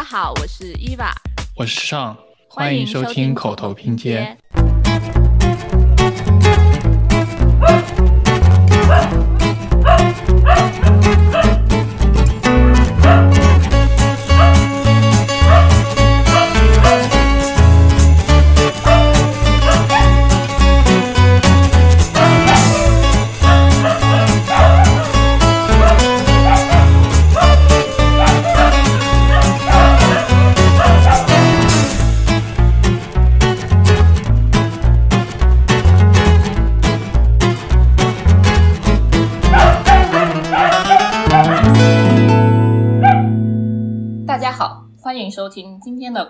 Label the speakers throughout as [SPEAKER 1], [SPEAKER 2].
[SPEAKER 1] 家好，我是伊娃，
[SPEAKER 2] 我是尚，
[SPEAKER 1] 欢
[SPEAKER 2] 迎收
[SPEAKER 1] 听
[SPEAKER 2] 口头拼接。。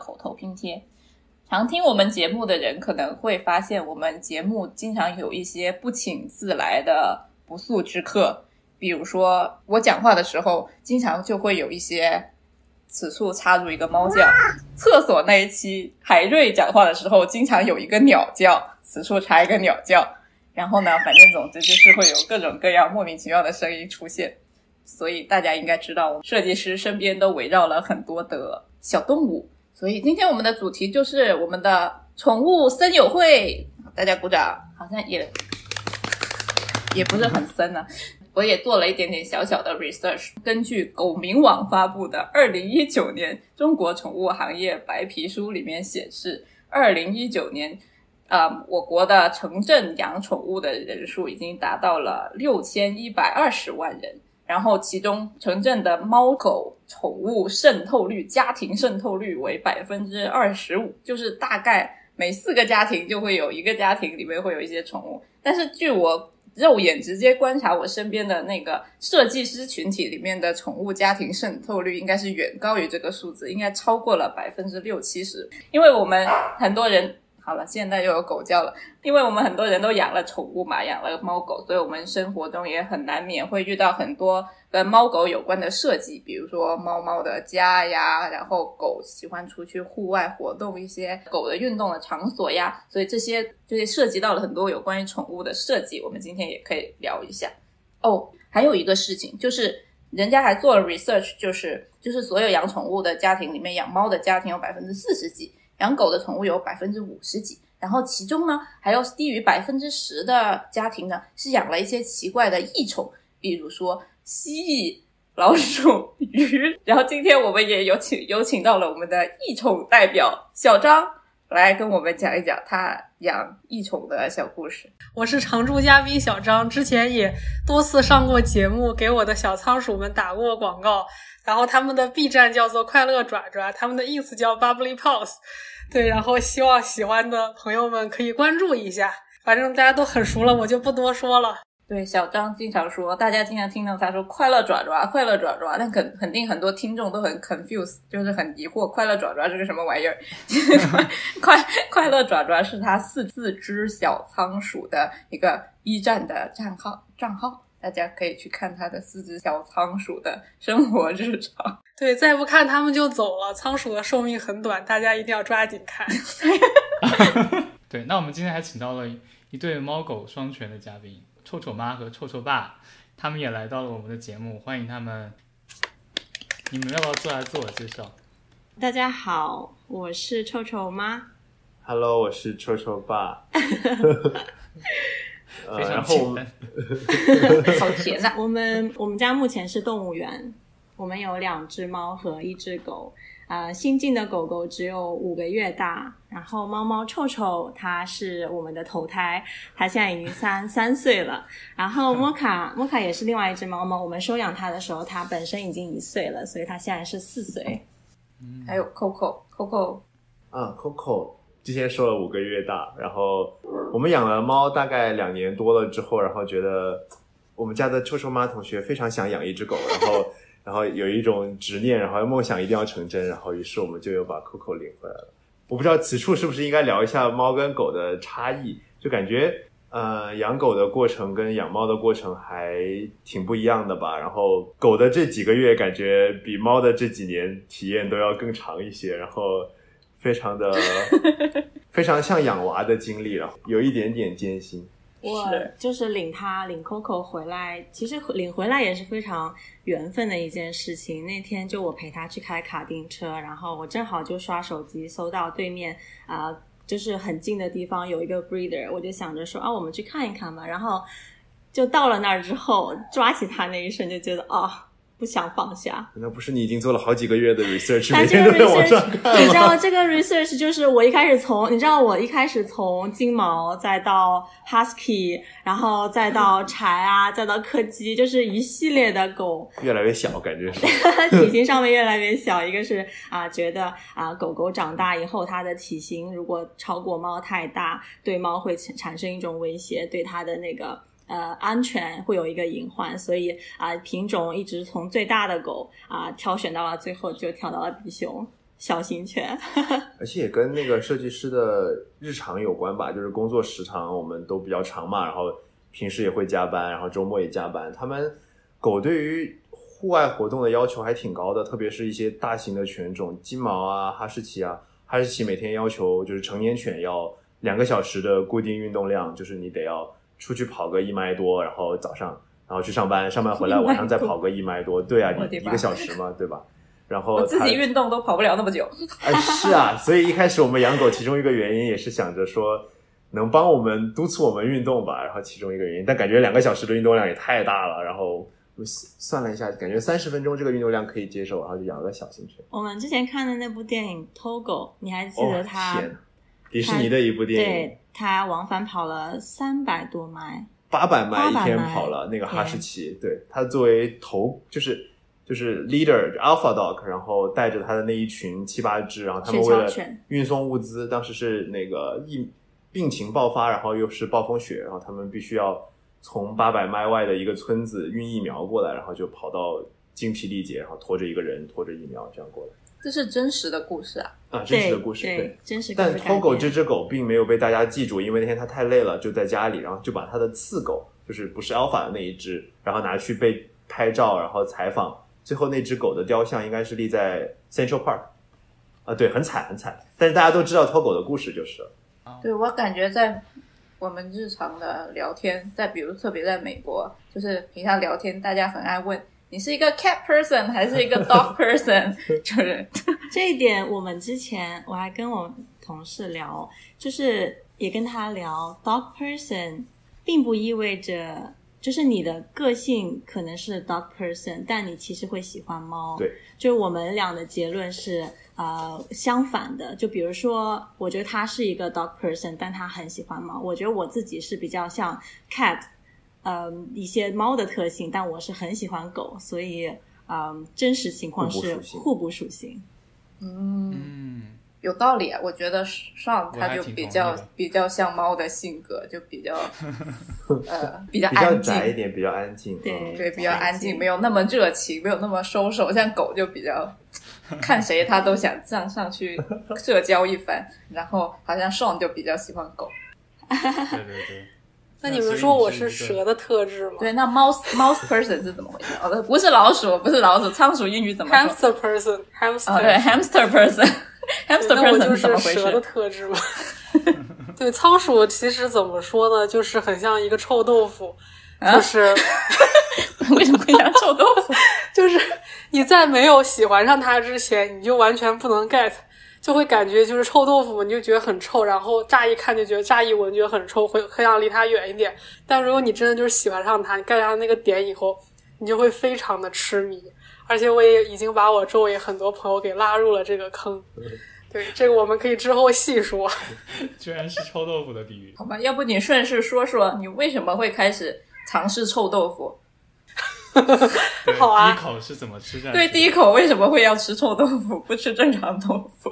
[SPEAKER 1] 口头拼贴。常听我们节目的人可能会发现，我们节目经常有一些不请自来的不速之客，比如说我讲话的时候，经常就会有一些此处插入一个猫叫；厕所那一期海瑞讲话的时候，经常有一个鸟叫，此处插一个鸟叫。然后呢，反正总之就是会有各种各样莫名其妙的声音出现。所以大家应该知道，设计师身边都围绕了很多的小动物。所以今天我们的主题就是我们的宠物森友会，大家鼓掌，好像也也不是很森呢、我也做了一点点小小的 research，根据狗民网发布的二零一九年中国宠物行业白皮书里面显示，二零一九年。呃，我国的城镇养宠物的人数已经达到了六千一百二十万人，然后其中城镇的猫狗宠物渗透率、家庭渗透率为百分之二十五，就是大概每四个家庭就会有一个家庭里面会有一些宠物。但是据我肉眼直接观察，我身边的那个设计师群体里面的宠物家庭渗透率应该是远高于这个数字，应该超过了百分之六七十，因为我们很多人。好了，现在又有狗叫了，因为我们很多人都养了宠物嘛，养了猫狗，所以我们生活中也很难免会遇到很多跟猫狗有关的设计，比如说猫猫的家呀，然后狗喜欢出去户外活动，一些狗的运动的场所呀，所以这些就是涉及到了很多有关于宠物的设计，我们今天也可以聊一下。哦，还有一个事情就是，人家还做了 research，就是就是所有养宠物的家庭里面，养猫的家庭有百分之四十几。养狗的宠物有百分之五十几，然后其中呢还有低于百分之十的家庭呢是养了一些奇怪的异宠，比如说蜥蜴、老鼠、鱼。然后今天我们也有请有请到了我们的异宠代表小张来跟我们讲一讲他养异宠的小故事。
[SPEAKER 3] 我是常驻嘉宾小张，之前也多次上过节目，给我的小仓鼠们打过广告。然后他们的 B 站叫做快乐爪爪，他们的 ins 叫 bubbly paws。对，然后希望喜欢的朋友们可以关注一下。反正大家都很熟了，我就不多说了。
[SPEAKER 1] 对，小张经常说，大家经常听到他说“快乐爪爪，快乐爪爪”，但肯肯定很多听众都很 confused，就是很疑惑，“快乐爪爪”是个什么玩意儿？快快乐爪爪是他四四只小仓鼠的一个 B 站的账号账号，大家可以去看他的四只小仓鼠的生活日常。
[SPEAKER 3] 对，再不看他们就走了。仓鼠的寿命很短，大家一定要抓紧看。
[SPEAKER 2] 对，那我们今天还请到了一对猫狗双全的嘉宾，臭臭妈和臭臭爸，他们也来到了我们的节目，欢迎他们。你们要不要做下自我介绍？
[SPEAKER 4] 大家好，我是臭臭妈。
[SPEAKER 5] Hello，我是臭臭爸。呃，
[SPEAKER 2] 非常
[SPEAKER 5] 然后我
[SPEAKER 2] 简
[SPEAKER 5] 们
[SPEAKER 2] 单。
[SPEAKER 1] 好甜啊！
[SPEAKER 4] 我们我们家目前是动物园，我们有两只猫和一只狗。呃，新进的狗狗只有五个月大，然后猫猫臭臭它是我们的头胎，它现在已经三三岁了。然后莫卡莫卡也是另外一只猫猫，我们收养它的时候，它本身已经一岁了，所以它现在是四岁。
[SPEAKER 1] 还有 Coco，Coco
[SPEAKER 5] 啊，Coco 之前说了五个月大，然后我们养了猫大概两年多了之后，然后觉得我们家的臭臭妈同学非常想养一只狗，然后然后有一种执念，然后梦想一定要成真，然后于是我们就又把 Coco 领回来了。我不知道此处是不是应该聊一下猫跟狗的差异，就感觉呃养狗的过程跟养猫的过程还挺不一样的吧。然后狗的这几个月感觉比猫的这几年体验都要更长一些，然后非常的 非常像养娃的经历，了有一点点艰辛。
[SPEAKER 4] 我就是领他领 Coco 回来，其实领回来也是非常缘分的一件事情。那天就我陪他去开卡丁车，然后我正好就刷手机搜到对面啊、就是很近的地方有一个 breeder，我就想着说啊，我们去看一看吧。然后就到了那儿之后，抓起他那一瞬就觉得哦，不想放下。
[SPEAKER 5] 那不是你已经做了好几个月的 research，
[SPEAKER 4] 但这个
[SPEAKER 5] 每天都在网上
[SPEAKER 4] research，
[SPEAKER 5] 看吗？
[SPEAKER 4] 你知道这个 research 就是我一开始从，你知道我一开始从金毛，再到 husky，然后再到柴啊，再到柯基，就是一系列的狗，
[SPEAKER 5] 越来越小，感觉是。
[SPEAKER 4] 体型上面越来越小。一个是啊、觉得啊、狗狗长大以后，它的体型如果超过猫太大，对猫会产产生一种威胁，对它的那个。呃，安全会有一个隐患，所以啊、品种一直从最大的狗啊、挑选到了最后就挑到了比熊小型犬。
[SPEAKER 5] 而且也跟那个设计师的日常有关吧，就是工作时长我们都比较长嘛，然后平时也会加班，然后周末也加班。他们狗对于户外活动的要求还挺高的，特别是一些大型的犬种，金毛啊、哈士奇啊，哈士奇每天要求就是成年犬要两个小时的固定运动量，就是你得要出去跑个一迈多，然后早上然后去上班，上班回来晚上再跑个一迈多，对啊，一个小时嘛，对吧？然后
[SPEAKER 1] 我自己运动都跑不了那么久。
[SPEAKER 5] 哎，是啊，所以一开始我们养狗，其中一个原因也是想着说，能帮我们督促我们运动吧。然后其中一个原因，但感觉两个小时的运动量也太大了。然后我算了一下，感觉三十分钟这个运动量可以接受，然后就养了个小型犬。
[SPEAKER 4] 我们之前看的那部电影《Togo》，你还记
[SPEAKER 5] 哦
[SPEAKER 4] 得它？
[SPEAKER 5] 天，迪士尼的一部电影，
[SPEAKER 4] 对，他往返跑了三百多迈。
[SPEAKER 5] 八百迈一天跑了那个哈士奇，对他作为头就是。就是 leader alpha dog，然后带着他的那一群七八只，然后他们为了运送物资，当时是那个疫病情爆发，然后又是暴风雪，然后他们必须要从八百迈外的一个村子运疫苗过来，然后就跑到精疲力竭，然后拖着一个人拖着疫苗这样过来
[SPEAKER 1] 这是真实的故事啊！
[SPEAKER 5] 啊，真实的故事
[SPEAKER 4] 对
[SPEAKER 5] 对。
[SPEAKER 4] 真实故
[SPEAKER 5] 但
[SPEAKER 4] 事改
[SPEAKER 5] Togo 这只狗并没有被大家记住，因为那天它太累了，就在家里，然后就把它的次狗，就是不是 Alpha 的那一只，然后拿去被拍照，然后采访。最后那只狗的雕像应该是立在 Central Park，啊，对，很惨很惨。但是大家都知道 Togo 的故事就是了。
[SPEAKER 1] 对我感觉在我们日常的聊天，在比如特别在美国，就是平常聊天，大家很爱问你是一个 cat person 还是一个 dog person，就是
[SPEAKER 4] 这一点，我们之前我还跟我同事聊，就是也跟他聊，dog person 并不意味着就是你的个性可能是 dog person，但你其实会喜欢猫。
[SPEAKER 5] 对，
[SPEAKER 4] 就我们俩的结论是呃相反的。就比如说，我觉得他是一个 dog person，但他很喜欢猫。我觉得我自己是比较像 cat，呃，一些猫的特性，但我是很喜欢狗，所以。嗯，真实情况是
[SPEAKER 5] 互补属性。
[SPEAKER 1] 嗯
[SPEAKER 2] 嗯，
[SPEAKER 1] 有道理啊。我觉得上
[SPEAKER 2] 我还
[SPEAKER 1] 他就比较比较像猫的性格，就比较 呃比较
[SPEAKER 5] 比较
[SPEAKER 1] 安静，
[SPEAKER 5] 宅一点，比较安静。
[SPEAKER 4] 对
[SPEAKER 5] 嗯
[SPEAKER 1] 对，比较安静，没有那么热情，没有那么收手。像狗就比较看谁他都想上上去社交一番，然后好像 Sean 就比较喜欢狗。
[SPEAKER 2] 对 对对。
[SPEAKER 3] 那你们说我是蛇的特质吗
[SPEAKER 1] 对，那 mouse mouse person 是怎么回事？哦，对不是老鼠，不是老鼠，仓鼠英语怎么说
[SPEAKER 3] ？？Hamster
[SPEAKER 1] 对，hamster person，hamster person
[SPEAKER 3] 就是
[SPEAKER 1] 怎么回
[SPEAKER 3] 蛇的？特质吗？对，仓鼠其实怎么说呢，就是很像一个臭豆腐，
[SPEAKER 1] 啊
[SPEAKER 3] 就是
[SPEAKER 1] 为什么会像臭豆腐？
[SPEAKER 3] 就是你在没有喜欢上它之前，你就完全不能 get，就会感觉就是臭豆腐，你就觉得很臭，然后乍一看就觉得乍一闻觉得很臭，会很想离它远一点。但如果你真的就是喜欢上它，你 get 上那个点以后，你就会非常的痴迷。而且我也已经把我周围很多朋友给拉入了这个坑。对，这个我们可以之后细说。
[SPEAKER 2] 居然是臭豆腐的比喻。
[SPEAKER 1] 好吧，要不你顺势说说你为什么会开始尝试臭豆腐？
[SPEAKER 2] 对
[SPEAKER 3] 好啊
[SPEAKER 2] 第一口是怎么吃下去？
[SPEAKER 1] 对，第一口为什么会要吃臭豆腐，不吃正常豆腐？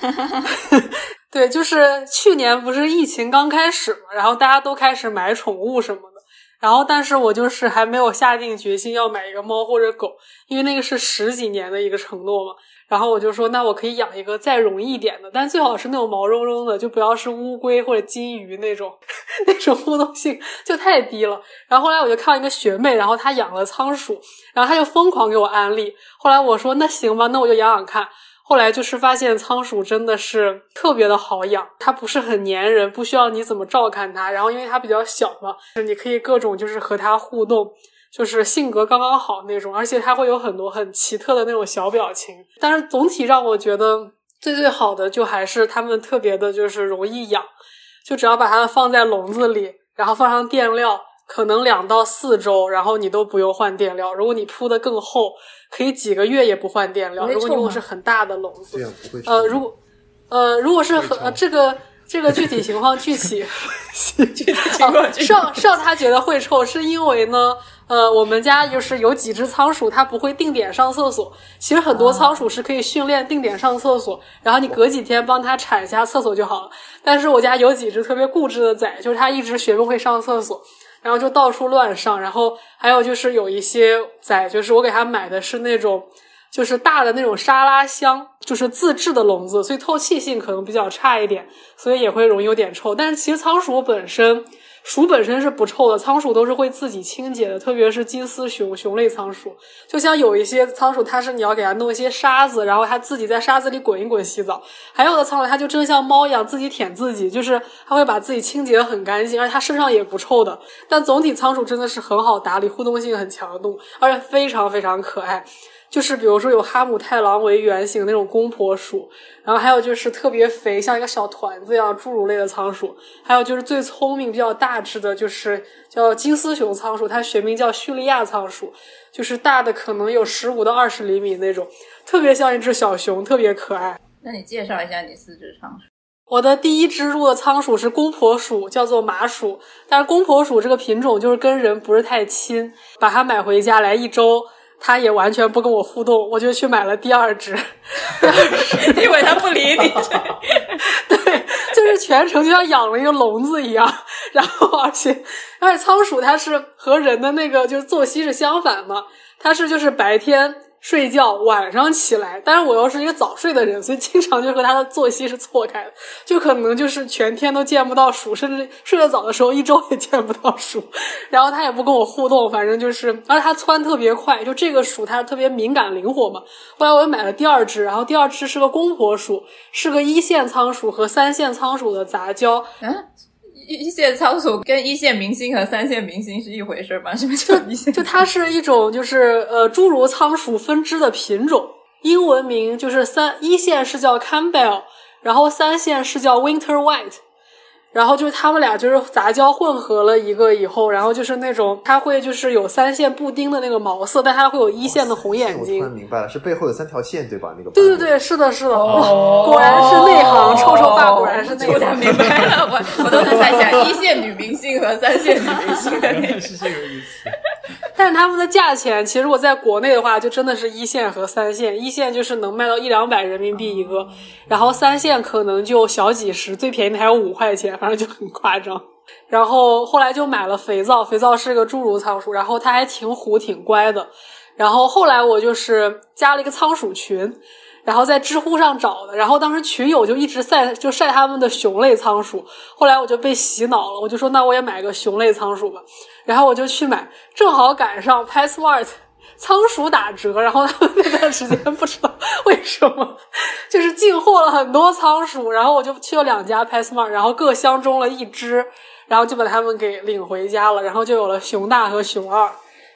[SPEAKER 3] 对，就是去年不是疫情刚开始嘛，然后大家都开始买宠物什么的，然后但是我就是还没有下定决心要买一个猫或者狗，因为那个是十几年的一个承诺嘛。然后我就说，那我可以养一个再容易一点的，但最好是那种毛茸茸的，就不要是乌龟或者金鱼那种，那种互动性就太低了。然后后来我就看到一个学妹，然后她养了仓鼠，然后她就疯狂给我安利。后来我说那行吧，那我就养养看。后来就是发现仓鼠真的是特别的好养，它不是很粘人，不需要你怎么照看它。然后因为它比较小嘛，你可以各种就是和它互动，就是性格刚刚好那种，而且它会有很多很奇特的那种小表情。但是总体让我觉得最最好的就还是它们特别的就是容易养，就只要把它们放在笼子里，然后放上垫料。可能两到四周，然后你都不用换垫料。如果你铺的更厚，可以几个月也不换垫料。如果你用的是很大的笼子，呃，如果呃，如果是很这个这个具体情况具体
[SPEAKER 1] 具体情况，
[SPEAKER 3] 上上他觉得会臭，是因为呢，呃，我们家就是有几只仓鼠，它不会定点上厕所。其实很多仓鼠是可以训练定点上厕所，然后你隔几天帮它铲一下厕所就好了。但是我家有几只特别固执的崽，就是它一直学不会上厕所。然后就到处乱上，然后还有就是有一些崽，就是我给它买的是那种，就是大的那种沙拉箱，就是自制的笼子，所以透气性可能比较差一点，所以也会容易有点臭。但是其实仓鼠本身。鼠本身是不臭的，仓鼠都是会自己清洁的，特别是金丝熊熊类仓鼠。就像有一些仓鼠，它是你要给它弄一些沙子，然后它自己在沙子里滚一滚洗澡；还有的仓鼠，它就真像猫一样自己舔自己，就是它会把自己清洁的很干净，而且它身上也不臭的。但总体仓鼠真的是很好打理，互动性很强的动物，而且非常非常可爱。就是比如说有哈姆太郎为原型那种公婆鼠，然后还有就是特别肥，像一个小团子一样侏儒类的仓鼠，还有就是最聪明、比较大只的，就是叫金丝熊仓鼠，它学名叫叙利亚仓鼠，就是大的可能有十五到二十厘米那种，特别像一只小熊，特别可爱。
[SPEAKER 1] 那你介绍一下你四只仓鼠？
[SPEAKER 3] 我的第一只入的仓鼠是公婆鼠，叫做麻鼠，但是公婆鼠这个品种就是跟人不是太亲，把它买回家来一周。他也完全不跟我互动，我就去买了第二只，
[SPEAKER 1] 因为他不理你。
[SPEAKER 3] 对，就是全程就像养了一个笼子一样。然后，而且，而且仓鼠它是和人的那个就是作息是相反嘛，它是就是白天。睡觉晚上起来，但是我又是一个早睡的人，所以经常就和他的作息是错开的，就可能就是全天都见不到鼠，甚至睡得早的时候一周也见不到鼠。然后他也不跟我互动，反正就是，而且他窜特别快，就这个鼠它特别敏感灵活嘛。后来我又买了第二只，然后第二只是个公婆鼠，是个一线仓鼠和三线仓鼠的杂交。
[SPEAKER 1] 嗯。一线仓鼠跟一线明星和三线明星是一回事吗？什么叫一线？
[SPEAKER 3] 就它是一种就是呃侏儒仓鼠分支的品种，英文名就是三一线是叫 Campbell，然后三线是叫 Winter White。然后就是他们俩就是杂交混合了一个以后，然后就是那种它会就是有三线布丁的那个毛色，但它会有一线的红眼睛。
[SPEAKER 5] 我突然明白了，是背后有三条线对吧？那个
[SPEAKER 3] 对对对，是的，是的，果然是内行，臭臭爸果然是内行。
[SPEAKER 1] 明白了，我我都在想一线女明星和三线女明星的那
[SPEAKER 2] 是这个意思。
[SPEAKER 3] 但是他们的价钱，其实我在国内的话，就真的是一线和三线。一线就是能卖到一两百人民币一个，然后三线可能就小几十，最便宜的还有五块钱，反正就很夸张。然后后来就买了肥皂，肥皂是个侏儒仓鼠，然后它还挺虎挺乖的。然后后来我就是加了一个仓鼠群。然后在知乎上找的，然后当时群友就一直晒，就晒他们的熊类仓鼠。后来我就被洗脑了，我就说那我也买个熊类仓鼠吧。然后我就去买，正好赶上 PetSmart 仓鼠打折，然后他们那段时间不知道为什么 就是进货了很多仓鼠，然后我就去了两家 PetSmart，然后各相中了一只，然后就把它们给领回家了，然后就有了熊大和熊二。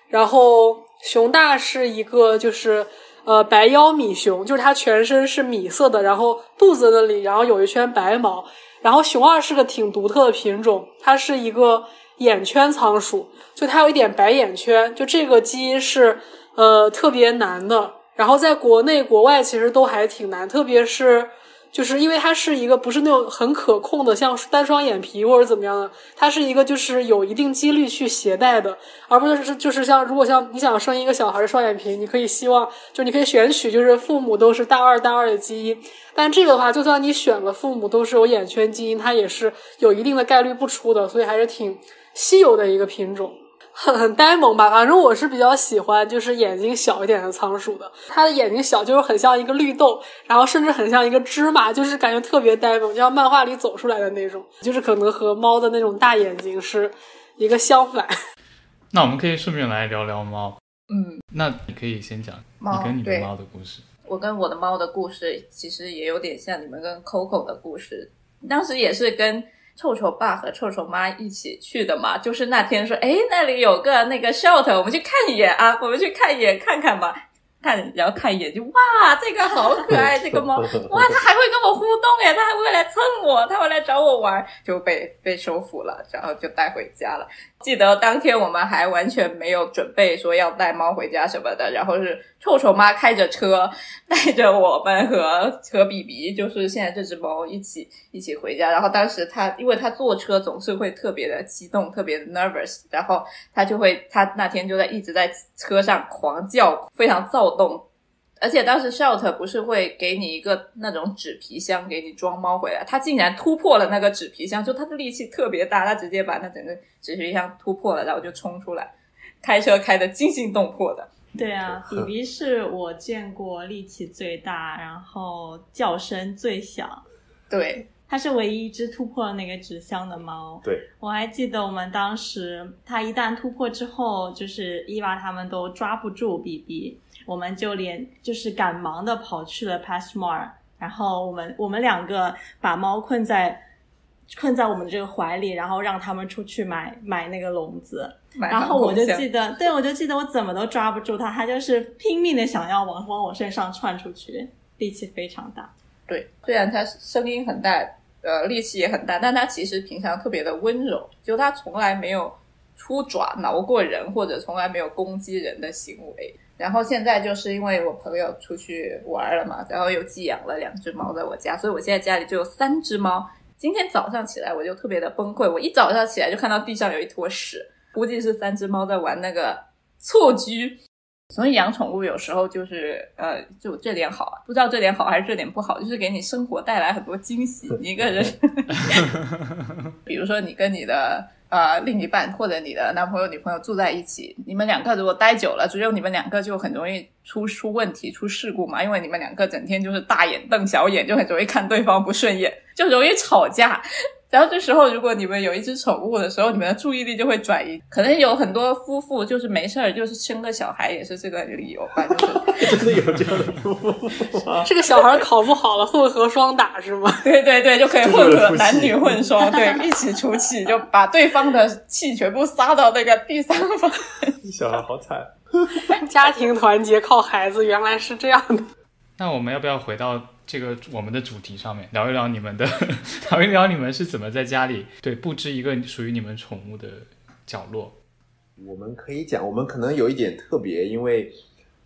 [SPEAKER 3] 然后熊大是一个就是。呃，白腰米熊就是它全身是米色的，然后肚子那里，然后有一圈白毛。然后熊二是个挺独特的品种，它是一个眼圈仓鼠，就它有一点白眼圈，就这个基因是呃特别难的。然后在国内国外其实都还挺难，特别是。就是因为它是一个不是那种很可控的，像单双眼皮或者怎么样的，它是一个就是有一定几率去携带的，而不是就是像如果像你想生一个小孩双眼皮，你可以希望就你可以选取就是父母都是大二大二的基因，但这个的话，就算你选了父母都是有眼圈基因，它也是有一定的概率不出的，所以还是挺稀有的一个品种。很很呆萌吧，反正我是比较喜欢，就是眼睛小一点的仓鼠的。它的眼睛小，就是很像一个绿豆，然后甚至很像一个芝麻，就是感觉特别呆萌，就像漫画里走出来的那种。就是可能和猫的那种大眼睛是一个相反。
[SPEAKER 2] 那我们可以顺便来聊聊猫。
[SPEAKER 1] 嗯，
[SPEAKER 2] 那你可以先讲你跟你的猫的故事。
[SPEAKER 1] 我跟我的猫的故事其实也有点像你们跟 Coco 的故事，当时也是跟臭臭爸和臭臭妈一起去的嘛。就是那天说，哎，那里有个那个 shot，我们去看一眼啊，我们去看一眼看看吧。看，然后看一眼就哇，这个好可爱，这个猫哇，它还会跟我互动哎，它还会来蹭我，它会来找我玩，就被被收服了，然后就带回家了。记得当天我们还完全没有准备说要带猫回家什么的，然后是臭臭妈开着车带着我们和和比比，就是现在这只猫一起一起回家。然后当时它因为它坐车总是会特别的激动，特别的 nervous，然后它就会它那天就在一直在车上狂叫，非常躁动。而且当时 Shout 不是会给你一个那种纸皮箱给你装猫回来，它竟然突破了那个纸皮箱，就它的力气特别大，它直接把那整个纸皮箱突破了，然后就冲出来，开车开的惊心动魄的。
[SPEAKER 4] 对啊，比比是我见过力气最大，然后叫声最响。
[SPEAKER 1] 对，
[SPEAKER 4] 它是唯一一只突破了那个纸箱的猫。
[SPEAKER 5] 对，
[SPEAKER 4] 我还记得我们当时它一旦突破之后，就是伊娃他们都抓不住比比。我们就连就是赶忙的跑去了 Passmore，然后我们我们两个把猫困在困在我们的这个怀里，然后让他们出去买买那个笼子，然后我就记得，对我就记得我怎么都抓不住它，它就是拼命的想要往往我身上窜出去，力气非常大。
[SPEAKER 1] 对，虽然它声音很大，呃，力气也很大，但它其实平常特别的温柔，就它从来没有出爪挠过人，或者从来没有攻击人的行为。然后现在就是因为我朋友出去玩了嘛，然后又寄养了两只猫在我家，所以我现在家里就有三只猫。今天早上起来我就特别的崩溃，我一早上起来就看到地上有一坨屎，估计是三只猫在玩那个蹴鞠。所以养宠物有时候就是呃，就这点好，不知道这点好还是这点不好，就是给你生活带来很多惊喜。你一个人，比如说你跟你的。呃，另一半或者你的男朋友、女朋友住在一起，你们两个如果待久了，只有你们两个就很容易出出问题、出事故嘛，因为你们两个整天就是大眼瞪小眼，就很容易看对方不顺眼，就容易吵架。然后这时候，如果你们有一只宠物的时候，你们的注意力就会转移。可能有很多夫妇就是没事儿，就是生个小孩也是这个理由吧。
[SPEAKER 5] 就是 真的有这样的夫妇
[SPEAKER 3] 这个小孩考不好了，混合双打是吗？
[SPEAKER 1] 对对对，就可以混合男女混双，对，一起出气，就把对方的气全部撒到那个第三方。
[SPEAKER 5] 小孩好惨，
[SPEAKER 3] 家庭团结靠孩子，原来是这样的。
[SPEAKER 2] 那我们要不要回到？这个我们的主题上面聊一聊你们的，聊一聊你们是怎么在家里对布置一个属于你们宠物的角落。
[SPEAKER 5] 我们可以讲，我们可能有一点特别，因为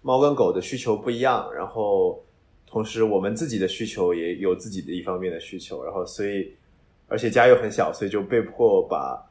[SPEAKER 5] 猫跟狗的需求不一样，然后同时我们自己的需求也有自己的一方面的需求，然后所以而且家又很小，所以就被迫把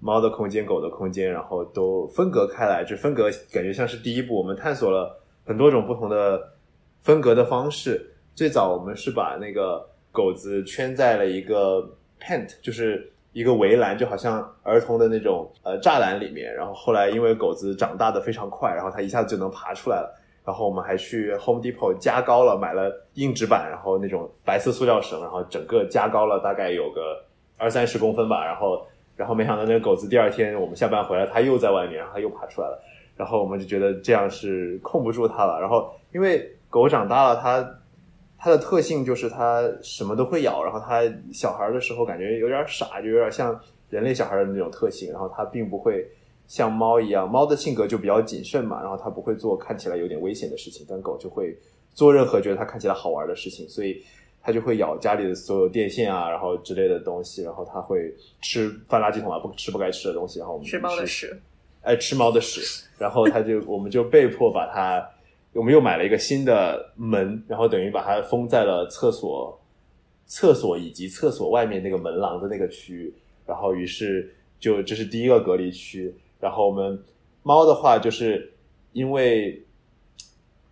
[SPEAKER 5] 猫的空间、狗的空间，然后都分隔开来。就分隔感觉像是第一步，我们探索了很多种不同的分隔的方式。最早我们是把那个狗子圈在了一个 pent，就是一个围栏，就好像儿童的那种呃栅栏里面。然后后来因为狗子长大的非常快，然后它一下子就能爬出来了。然后我们还去 Home Depot 加高了，买了硬纸板，然后那种白色塑料绳，然后整个加高了大概有个二三十公分吧。然后然后没想到那个狗子第二天我们下班回来，它又在外面，然后它又爬出来了。然后我们就觉得这样是控不住它了。然后因为狗长大了，它它的特性就是它什么都会咬，然后它小孩的时候感觉有点傻，就有点像人类小孩的那种特性。然后它并不会像猫一样，猫的性格就比较谨慎嘛，然后它不会做看起来有点危险的事情，但狗就会做任何觉得它看起来好玩的事情，所以它就会咬家里的所有电线啊，然后之类的东西，然后它会吃翻垃圾桶啊，不吃不该吃的东西，然后我们
[SPEAKER 1] 吃猫的屎，
[SPEAKER 5] 哎，吃猫的屎，然后它就我们就被迫把它。我们又买了一个新的门，然后等于把它封在了厕所、厕所以及厕所外面那个门廊的那个区域。然后，于是就这是第一个隔离区。然后我们猫的话，就是因为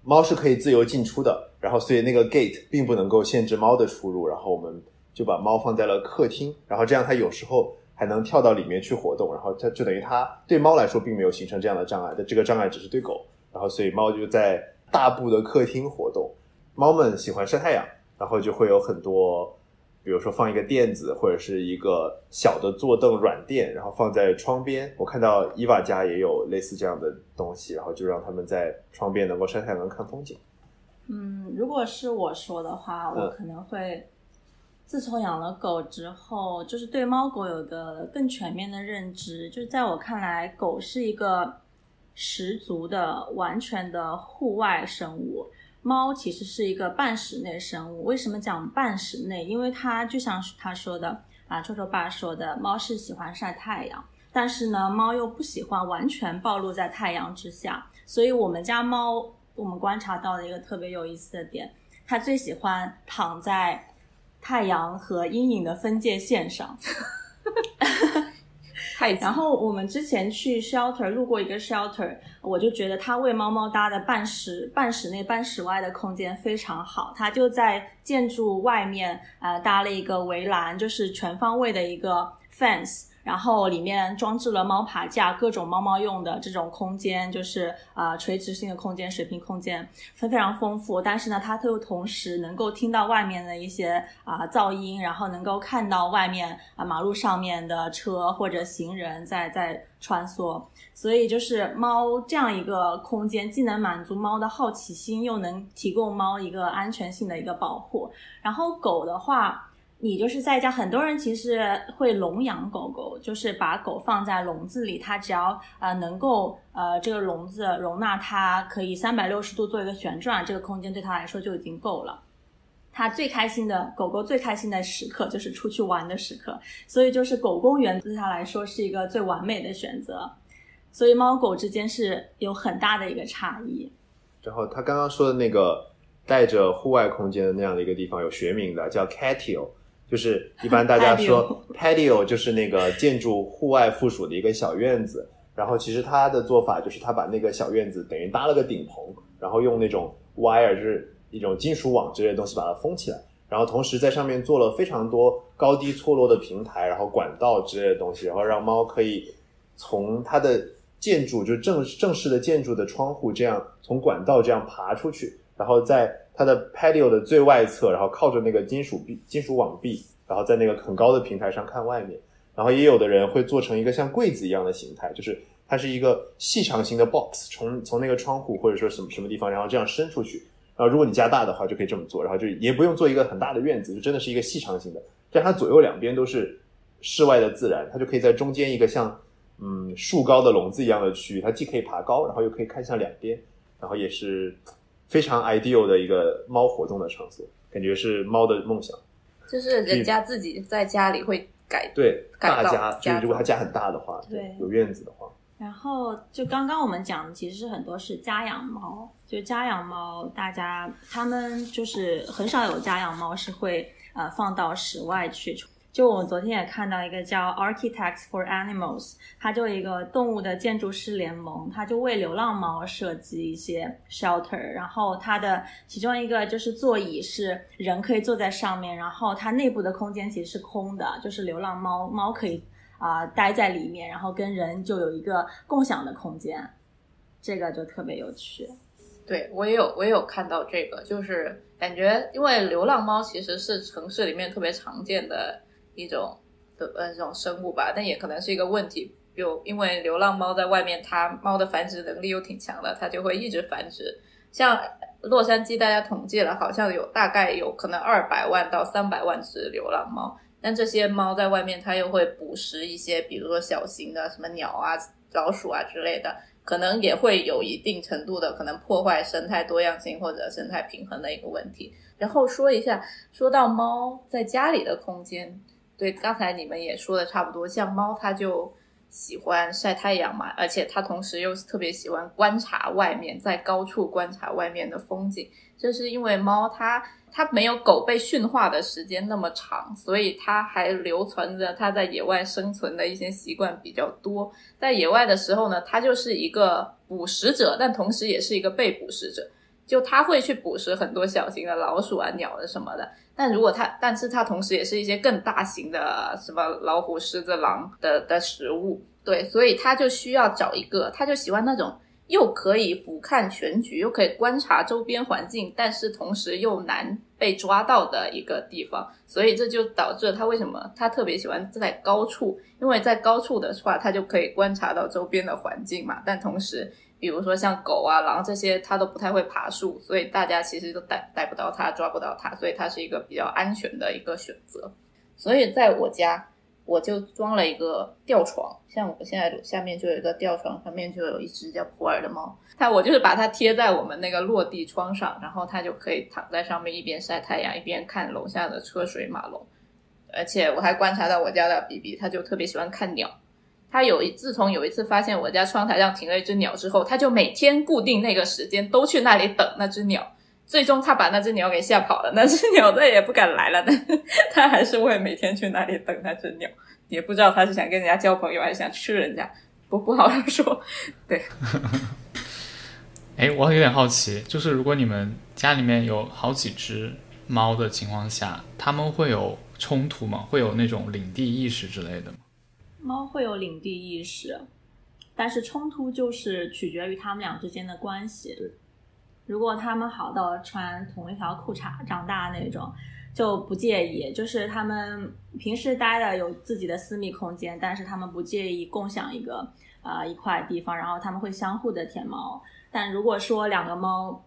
[SPEAKER 5] 猫是可以自由进出的，然后所以那个 gate 并不能够限制猫的出入。然后我们就把猫放在了客厅，然后这样它有时候还能跳到里面去活动。然后它就等于它对猫来说并没有形成这样的障碍，但这个障碍只是对狗。然后所以猫就在。大部的客厅活动，猫们喜欢晒太阳，然后就会有很多，比如说放一个垫子或者是一个小的坐凳软垫，然后放在窗边。我看到伊娃家也有类似这样的东西，然后就让他们在窗边能够晒太阳、看风景。
[SPEAKER 4] 嗯，如果是我说的话，我可能会，自从养了狗之后，就是对猫狗有个更全面的认知。就是在我看来，狗是一个十足的、完全的户外生物，猫其实是一个半室内生物。为什么讲半室内？因为它就像他说的啊，臭臭爸说的，猫是喜欢晒太阳，但是呢，猫又不喜欢完全暴露在太阳之下，所以我们家猫。我们观察到的一个特别有意思的点，它最喜欢躺在太阳和阴影的分界线上。
[SPEAKER 1] 太
[SPEAKER 4] 然后我们之前去 shelter 路过一个 shelter，我就觉得它为猫猫搭的半室半室内半室外的空间非常好。它就在建筑外面呃搭了一个围栏，就是全方位的一个 fence。然后里面装置了猫爬架，各种猫猫用的这种空间，就是啊垂直性的空间、水平空间，非非常丰富。但是呢，它又同时能够听到外面的一些啊噪音，然后能够看到外面啊马路上面的车或者行人在在穿梭。所以就是猫这样一个空间，既能满足猫的好奇心，又能提供猫一个安全性的一个保护。然后狗的话。你就是在家，很多人其实会笼养狗狗，就是把狗放在笼子里，它只要呃能够呃这个笼子容纳它可以三百六十度做一个旋转，这个空间对它来说就已经够了。它最开心的狗狗最开心的时刻就是出去玩的时刻，所以就是狗公园对它来说是一个最完美的选择。所以猫狗之间是有很大的一个差异。
[SPEAKER 5] 然后他刚刚说的那个带着户外空间的那样的一个地方有学名的，叫 Catio。就是一般大家 说 patio 就是那个建筑户外附属的一个小院子，然后其实他的做法就是他把那个小院子等于搭了个顶棚，然后用那种 wire 就是一种金属网之类的东西把它封起来，然后同时在上面做了非常多高低错落的平台，然后管道之类的东西，然后让猫可以从它的建筑就正正式的建筑的窗户这样从管道这样爬出去，然后在。它的 patio 的最外侧，然后靠着那个金属壁、金属网壁，然后在那个很高的平台上看外面。然后也有的人会做成一个像柜子一样的形态，就是它是一个细长型的 box，从从那个窗户或者说什么什么地方，然后这样伸出去。然后如果你家大的话，就可以这么做，然后就也不用做一个很大的院子，就真的是一个细长型的。这样它左右两边都是室外的自然，它就可以在中间一个像嗯树高的笼子一样的区域，它既可以爬高，然后又可以看向两边，然后也是。非常 ideal 的一个猫活动的场所，感觉是猫的梦想。
[SPEAKER 1] 就是人家自己在家里会改
[SPEAKER 5] 对
[SPEAKER 1] 大
[SPEAKER 5] 家，就是如果他家很大的话，
[SPEAKER 4] 对
[SPEAKER 5] 有院子的话。
[SPEAKER 4] 然后就刚刚我们讲的，其实很多是家养猫，就家养猫，大家他们就是很少有家养猫是会呃放到室外去。就我们昨天也看到一个叫 Architects for Animals，它就一个动物的建筑师联盟，它就为流浪猫设计一些 shelter，然后它的其中一个就是座椅是人可以坐在上面，然后它内部的空间其实是空的，就是流浪猫猫可以啊待在里面，然后跟人就有一个共享的空间，这个就特别有趣。
[SPEAKER 1] 对我也有我也有看到这个，就是感觉因为流浪猫其实是城市里面特别常见的。一种的呃这种生物吧，但也可能是一个问题。就因为流浪猫在外面，它猫的繁殖能力又挺强的，它就会一直繁殖。像洛杉矶，大家统计了，好像有大概有可能二百万到三百万只流浪猫。但这些猫在外面，它又会捕食一些，比如说小型的什么鸟啊、老鼠啊之类的，可能也会有一定程度的可能破坏生态多样性或者生态平衡的一个问题。然后说一下，说到猫在家里的空间。对，刚才你们也说的差不多，像猫它就喜欢晒太阳嘛，而且它同时又特别喜欢观察外面，在高处观察外面的风景。这是因为猫它它没有狗被驯化的时间那么长，所以它还留存着它在野外生存的一些习惯比较多。在野外的时候呢，它就是一个捕食者，但同时也是一个被捕食者，就它会去捕食很多小型的老鼠啊、鸟啊什么的。但如果它，但是它同时也是一些更大型的什么老虎、狮子、狼的的食物，对，所以它就需要找一个，它就喜欢那种又可以俯瞰全局，又可以观察周边环境，但是同时又难被抓到的一个地方。所以这就导致了它为什么它特别喜欢在高处，因为在高处的话，它就可以观察到周边的环境嘛，但同时。比如说像狗啊、狼这些，它都不太会爬树，所以大家其实都逮逮不到它，抓不到它，所以它是一个比较安全的一个选择。所以在我家，我就装了一个吊床，像我现在下面就有一个吊床，上面就有一只叫普洱的猫。它我就是把它贴在我们那个落地窗上，然后它就可以躺在上面，一边晒太阳，一边看楼下的车水马龙。而且我还观察到我家的 B B，它就特别喜欢看鸟。他有一自从有一次发现我家窗台上停了一只鸟之后，他就每天固定那个时间都去那里等那只鸟。最终他把那只鸟给吓跑了，那只鸟再也不敢来了。但是它还是会每天去那里等那只鸟，也不知道他是想跟人家交朋友还是想吃人家，不不好说。对。
[SPEAKER 2] 哎，我有点好奇，就是如果你们家里面有好几只猫的情况下，它们会有冲突吗？会有那种领地意识之类的吗？
[SPEAKER 4] 猫会有领地意识，但是冲突就是取决于它们俩之间的关系。
[SPEAKER 5] 对，
[SPEAKER 4] 如果它们好到穿同一条裤衩长大那种，就不介意。就是它们平时待的有自己的私密空间，但是它们不介意共享一个啊一块地方，然后它们会相互的舔毛。但如果说两个猫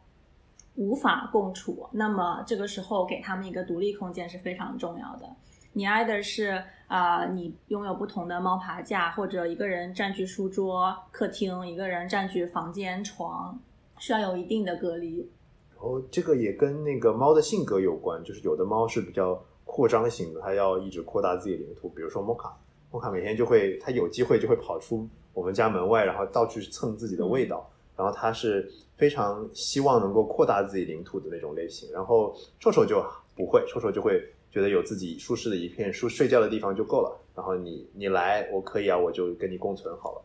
[SPEAKER 4] 无法共处，那么这个时候给它们一个独立空间是非常重要的。你爱的是啊，你拥有不同的猫爬架，或者一个人占据书桌、客厅，一个人占据房间、床，需要有一定的隔离。
[SPEAKER 5] 然后这个也跟那个猫的性格有关，就是有的猫是比较扩张型的，它要一直扩大自己的领土。比如说莫卡，莫卡每天就会，它有机会就会跑出我们家门外，然后到处蹭自己的味道。然后它是非常希望能够扩大自己领土的那种类型。然后臭臭就不会，臭臭就会。觉得有自己舒适的一片舒睡觉的地方就够了，然后你你来我可以啊，我就跟你共存好了。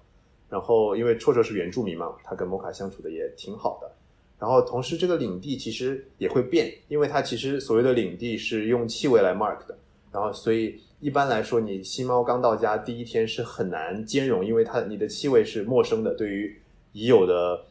[SPEAKER 5] 然后因为绰绰是原住民嘛，他跟摩卡相处的也挺好的。然后同时这个领地其实也会变，因为它其实所谓的领地是用气味来 mark 的。然后所以一般来说，你新猫刚到家第一天是很难兼容，因为它你的气味是陌生的，对于已有的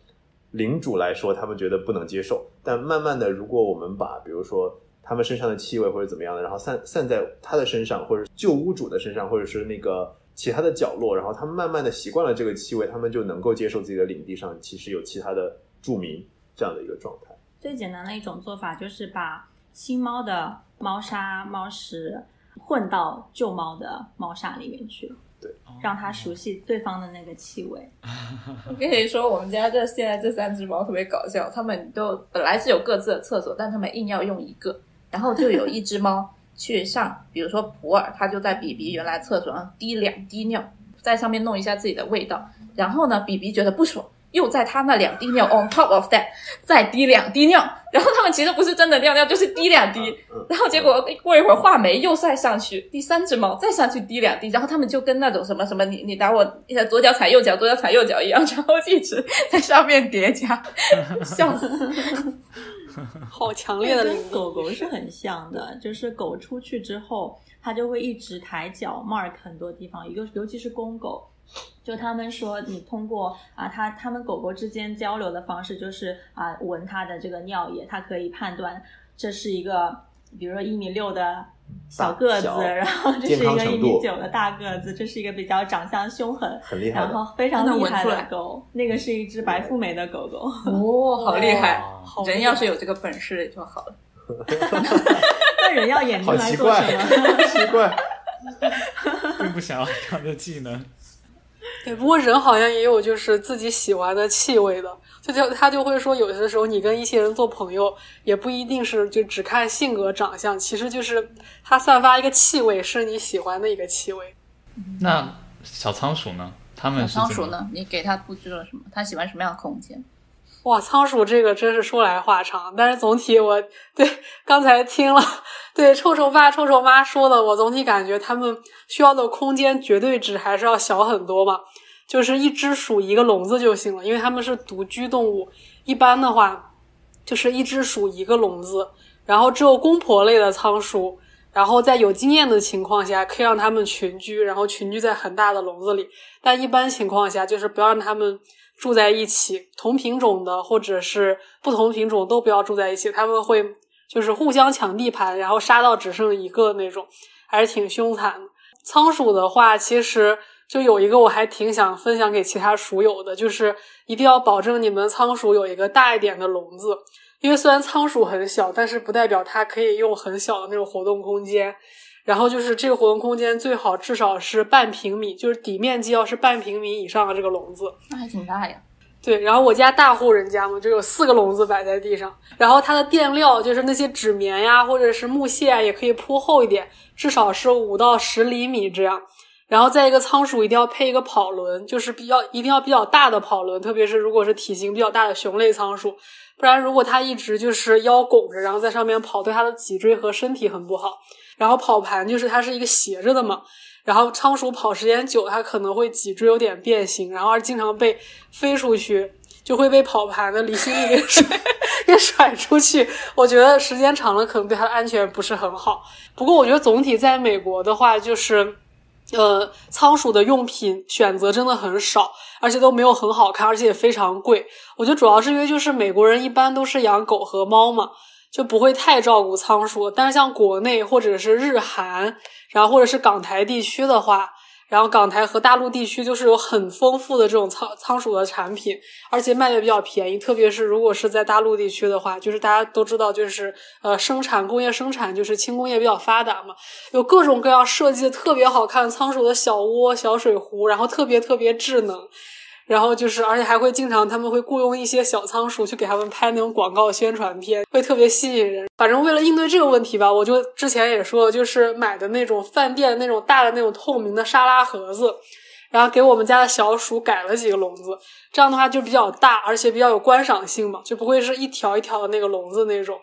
[SPEAKER 5] 领主来说，他们觉得不能接受。但慢慢的，如果我们把比如说他们身上的气味或者怎么样的，然后散散在他的身上，或者旧屋主的身上，或者是那个其他的角落，然后他们慢慢的习惯了这个气味，他们就能够接受自己的领地上其实有其他的住民这样的一个状态。
[SPEAKER 4] 最简单的一种做法就是把新猫的猫砂、猫食混到旧猫的猫砂里面去，
[SPEAKER 5] 对，
[SPEAKER 4] 让它熟悉对方的那个气味。
[SPEAKER 1] 我跟你说，我们家这现在这三只猫特别搞笑，它们都本来是有各自的厕所，但它们硬要用一个。然后就有一只猫去上，比如说普洱，它就在比比原来厕所上滴两滴尿，在上面弄一下自己的味道。然后呢，比比觉得不爽，又在他那两滴尿 on top of that 再滴两滴尿。然后他们其实不是真的尿尿，就是滴两滴。然后结果过一会儿话梅又再上去，第三只猫再上去滴两滴。然后他们就跟那种什么什么你你打我左脚踩右脚，左脚踩右脚一样，然后一直在上面叠加，笑死。
[SPEAKER 3] 好强烈的跟，
[SPEAKER 4] 狗狗是很像的，就是狗出去之后，它就会一直抬脚 mark 很多地方，一个尤其是公狗，就他们说你通过啊，它它们狗狗之间交流的方式就是啊闻它的这个尿液，它可以判断这是一个，比如说一米六的。小个子，然后这是一个一米九的大个子，这是一个比较长相凶狠，
[SPEAKER 5] 很厉害，
[SPEAKER 4] 然后非常厉害的狗。那个是一只白富美的狗狗，
[SPEAKER 1] 哦，好厉害！人要是有这个本事就好了。
[SPEAKER 4] 那人要眼睛来做什
[SPEAKER 5] 么？奇怪，
[SPEAKER 2] 并不想要这样的技能。
[SPEAKER 3] 对，不过人好像也有就是自己喜欢的气味的。就就他就会说，有些时候你跟一些人做朋友，也不一定是就只看性格长相，其实就是他散发一个气味，是你喜欢的一个气味。
[SPEAKER 2] 那小仓鼠呢？他们
[SPEAKER 1] 小仓鼠呢？你给他布置了什么？他喜欢什么样的空间？
[SPEAKER 3] 哇，仓鼠这个真是说来话长，但是总体我对刚才听了对臭臭爸、臭臭妈说的，我总体感觉他们需要的空间绝对值还是要小很多嘛。就是一只鼠一个笼子就行了，因为它们是独居动物。一般的话，就是一只鼠一个笼子，然后只有公婆类的仓鼠，然后在有经验的情况下，可以让它们群居，然后群居在很大的笼子里。但一般情况下，就是不要让它们住在一起，同品种的或者是不同品种都不要住在一起，他们会就是互相抢地盘，然后杀到只剩一个那种，还是挺凶残。仓鼠的话，其实。就有一个我还挺想分享给其他鼠友的，就是一定要保证你们仓鼠有一个大一点的笼子，因为虽然仓鼠很小，但是不代表它可以用很小的那种活动空间。然后就是这个活动空间最好至少是半平米，就是底面积要是半平米以上的这个笼子。
[SPEAKER 1] 那还挺大呀。
[SPEAKER 3] 对，然后我家大户人家嘛，就有四个笼子摆在地上，然后它的垫料就是那些纸棉呀，或者是木屑啊，也可以铺厚一点，至少是五到十厘米这样。然后再一个仓鼠一定要配一个跑轮，就是比较一定要比较大的跑轮，特别是如果是体型比较大的熊类仓鼠，不然如果它一直就是腰拱着，然后在上面跑，对它的脊椎和身体很不好。然后跑盘就是它是一个斜着的嘛，然后仓鼠跑时间久，它可能会脊椎有点变形，然后而经常被飞出去，就会被跑盘的离心力给甩 给甩出去。我觉得时间长了可能对它的安全不是很好。不过我觉得总体在美国的话，就是呃仓鼠的用品选择真的很少，而且都没有很好看，而且也非常贵。我觉得主要是因为就是美国人一般都是养狗和猫嘛。就不会太照顾仓鼠，但是像国内或者是日韩，然后或者是港台地区的话，然后港台和大陆地区就是有很丰富的这种仓仓鼠的产品，而且卖的比较便宜。特别是如果是在大陆地区的话，就是大家都知道，就是呃生产工业生产就是轻工业比较发达嘛，有各种各样设计的特别好看仓鼠的小窝、小水壶，然后特别特别智能。然后就是，而且还会经常，他们会雇佣一些小仓鼠去给他们拍那种广告宣传片，会特别吸引人。反正为了应对这个问题吧，我就之前也说，就是买的那种饭店那种大的那种透明的沙拉盒子，然后给我们家的小鼠改了几个笼子，这样的话就比较大，而且比较有观赏性嘛，就不会是一条一条的那个笼子那种。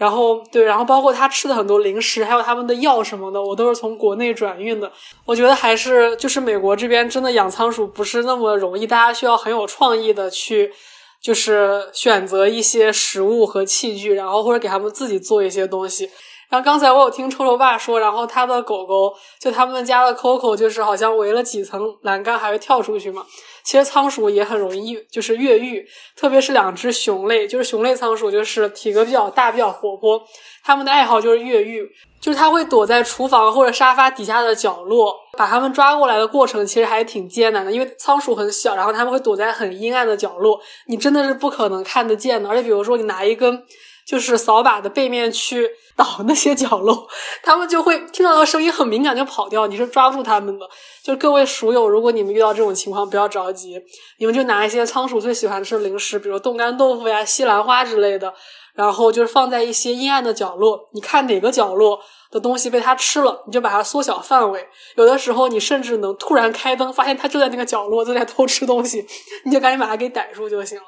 [SPEAKER 3] 然后对，然后包括他吃的很多零食，还有他们的药什么的，我都是从国内转运的。我觉得还是就是美国这边真的养仓鼠不是那么容易，大家需要很有创意的去，就是选择一些食物和器具，然后或者给他们自己做一些东西。然后刚才我有听臭臭爸说，然后他的狗狗就他们家的 Coco 就是好像围了几层栏杆还会跳出去嘛。其实仓鼠也很容易，就是越狱，特别是两只熊类，就是熊类仓鼠，就是体格比较大、比较活泼，他们的爱好就是越狱，就是它会躲在厨房或者沙发底下的角落，把它们抓过来的过程其实还挺艰难的，因为仓鼠很小，然后它们会躲在很阴暗的角落，你真的是不可能看得见的，而且比如说你拿一根。就是扫把的背面去倒那些角落，他们就会听到那个声音很敏感就跑掉，你是抓不住他们的。就各位鼠友，如果你们遇到这种情况，不要着急，你们就拿一些仓鼠最喜欢吃的零食，比如冻干豆腐呀、西兰花之类的，然后就是放在一些阴暗的角落，你看哪个角落的东西被它吃了，你就把它缩小范围。有的时候你甚至能突然开灯，发现它就在那个角落正在偷吃东西，你就赶紧把它给逮住就行了。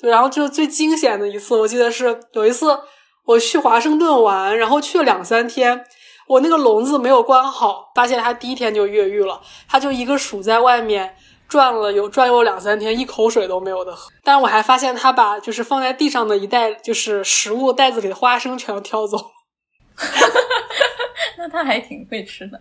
[SPEAKER 3] 对，然后就最惊险的一次，我记得是有一次我去华盛顿玩，然后去了两三天，我那个笼子没有关好，发现它第一天就越狱了，它就一个鼠在外面转了有转悠两三天，一口水都没有的喝。但我还发现它把就是放在地上的一袋就是食物袋子里的花生全都挑走。
[SPEAKER 1] 那它还挺会吃的。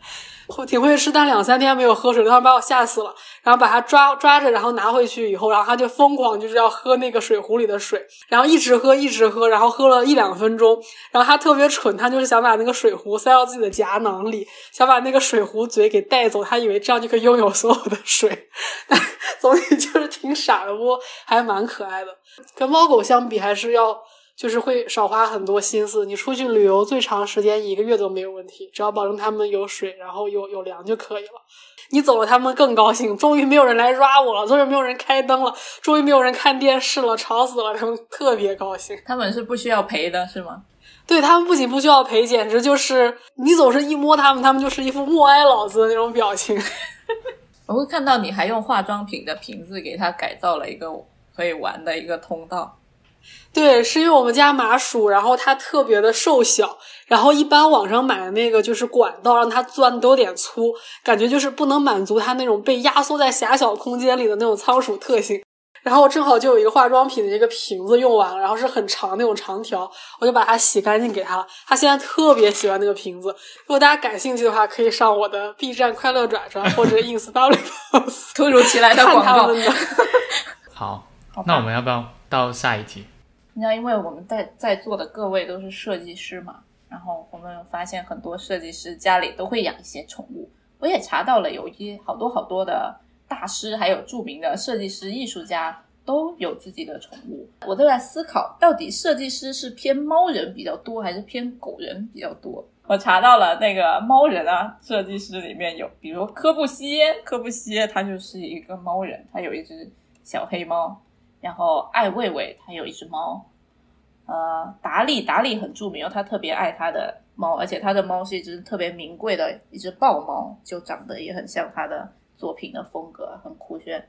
[SPEAKER 3] 挺会吃，但两三天没有喝水，当时把我吓死了。然后把它抓抓着，然后拿回去以后，然后它就疯狂就是要喝那个水壶里的水，然后一直喝一直喝，然后喝了一两分钟。然后它特别蠢，它就是想把那个水壶塞到自己的夹囊里，想把那个水壶嘴给带走，他以为这样就可以拥有所有的水。但总体就是挺傻的，不还蛮可爱的。跟猫狗相比，还是要。就是会少花很多心思。你出去旅游最长时间一个月都没有问题，只要保证他们有水，然后有有粮就可以了。你走了，他们更高兴，终于没有人来抓我了，终于没有人开灯了，终于没有人看电视了，吵死了，他们特别高兴。
[SPEAKER 1] 他们是不需要陪的，是吗？
[SPEAKER 3] 对他们不仅不需要陪，简直就是你总是一摸他们，他们就是一副默哀老子的那种表情。
[SPEAKER 1] 我会看到你还用化妆品的瓶子给它改造了一个可以玩的一个通道。
[SPEAKER 3] 对，是因为我们家麻薯，然后它特别的瘦小，然后一般网上买的那个就是管道，让它钻都有点粗，感觉就是不能满足它那种被压缩在狭小空间里的那种仓鼠特性。然后正好就有一个化妆品的一个瓶子用完了，然后是很长那种长条，我就把它洗干净给它。它现在特别喜欢那个瓶子。如果大家感兴趣的话，可以上我的 B 站快乐转转或者 ins w
[SPEAKER 1] 突如其来的广告。
[SPEAKER 2] 好，那我们要不要到下一题？
[SPEAKER 1] 你知道，因为我们在在座的各位都是设计师嘛，然后我们发现很多设计师家里都会养一些宠物，我也查到了有一好多好多的大师，还有著名的设计师、艺术家都有自己的宠物。我都在思考，到底设计师是偏猫人比较多，还是偏狗人比较多？我查到了那个猫人啊，设计师里面有，比如科布西耶，科布西耶他就是一个猫人，他有一只小黑猫。然后艾未未他有一只猫，呃，达利达利很著名，他特别爱他的猫，而且他的猫是一只特别名贵的一只豹猫，就长得也很像他的作品的风格，很酷炫。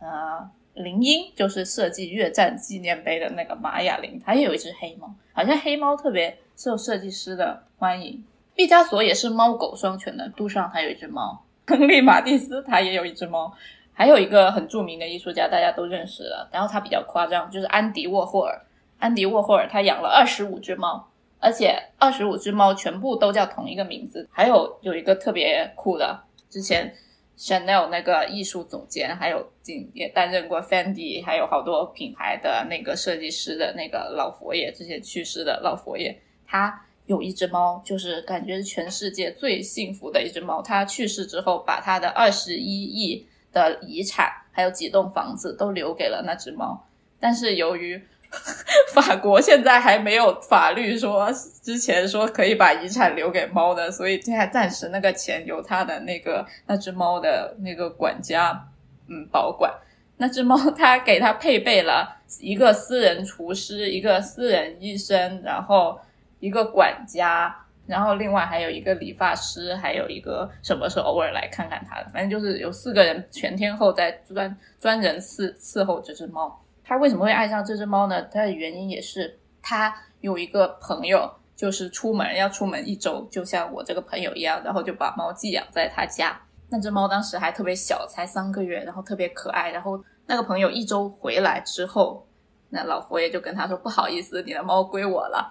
[SPEAKER 1] 呃，林英就是设计越战纪念碑的那个玛雅林，他也有一只黑猫，好像黑猫特别受设计师的欢迎。毕加索也是猫狗双全的，杜尚他有一只猫，亨利马蒂斯他也有一只猫。还有一个很著名的艺术家，大家都认识了。然后他比较夸张，就是安迪沃霍尔。安迪沃霍尔他养了二十五只猫，而且二十五只猫全部都叫同一个名字。还有有一个特别酷的，之前 Chanel 那个艺术总监，还有也担任过 Fendi，还有好多品牌的那个设计师的那个老佛爷，之前去世的老佛爷，他有一只猫，就是感觉全世界最幸福的一只猫。他去世之后，把他的二十一亿。的遗产还有几栋房子都留给了那只猫，但是由于 法国现在还没有法律说之前说可以把遗产留给猫的，所以现在暂时那个钱由他的那个那只猫的那个管家嗯保管。那只猫他给他配备了一个私人厨师、一个私人医生，然后一个管家。然后另外还有一个理发师，还有一个什么时候偶尔来看看他的，反正就是有四个人全天候在专专人伺伺候这只猫。他为什么会爱上这只猫呢？他的原因也是他有一个朋友，就是出门要出门一周，就像我这个朋友一样，然后就把猫寄养在他家。那只猫当时还特别小，才三个月，然后特别可爱。然后那个朋友一周回来之后，那老佛爷就跟他说：“不好意思，你的猫归我了。”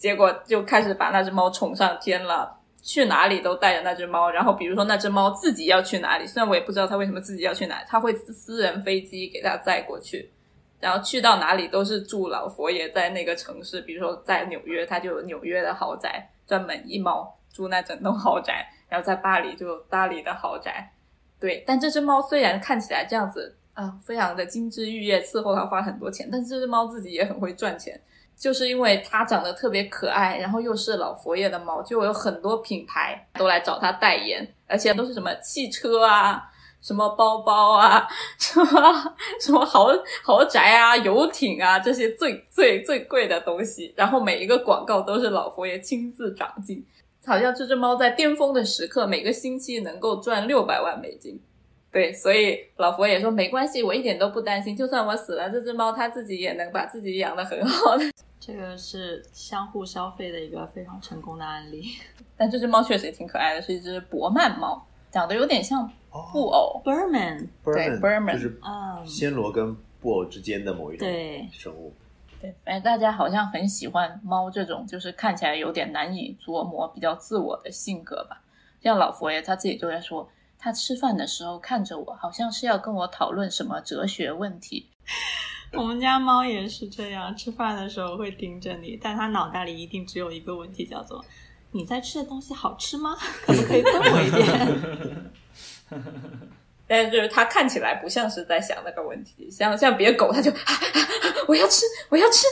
[SPEAKER 1] 结果就开始把那只猫宠上天了，去哪里都带着那只猫。然后比如说那只猫自己要去哪里，虽然我也不知道它为什么自己要去哪，它会私人飞机给它载过去。然后去到哪里都是住老佛爷在那个城市，比如说在纽约，它就有纽约的豪宅，专门一猫住那整栋豪宅。然后在巴黎就有巴黎的豪宅。对，但这只猫虽然看起来这样子啊，非常的金枝玉叶，伺候它花很多钱，但是这只猫自己也很会赚钱。就是因为它长得特别可爱，然后又是老佛爷的猫，就有很多品牌都来找它代言，而且都是什么汽车啊、什么包包啊、什么什么豪豪宅啊、游艇啊这些最最最贵的东西。然后每一个广告都是老佛爷亲自掌镜，好像这只猫在巅峰的时刻每个星期能够赚六百万美金。对，所以老佛爷说没关系，我一点都不担心，就算我死了，这只猫它自己也能把自己养得很好的。
[SPEAKER 4] 这个是相互消费的一个非常成功的案例，
[SPEAKER 1] 但这只猫确实也挺可爱的，是一只伯曼猫，长得有点像布偶。
[SPEAKER 4] Berman，
[SPEAKER 1] 对，Berman
[SPEAKER 5] 就是暹罗跟布偶之间的某一种生物。
[SPEAKER 1] 对，反正大家好像很喜欢猫这种，就是看起来有点难以琢磨、比较自我的性格吧。像老佛爷他自己就在说，他吃饭的时候看着我，好像是要跟我讨论什么哲学问题。
[SPEAKER 4] 我们家猫也是这样，吃饭的时候会盯着你，但它脑袋里一定只有一个问题，叫做你在吃的东西好吃吗？可不可以分我一点？
[SPEAKER 1] 但是就是它看起来不像是在想那个问题，像像别狗，它就我要吃，我要吃，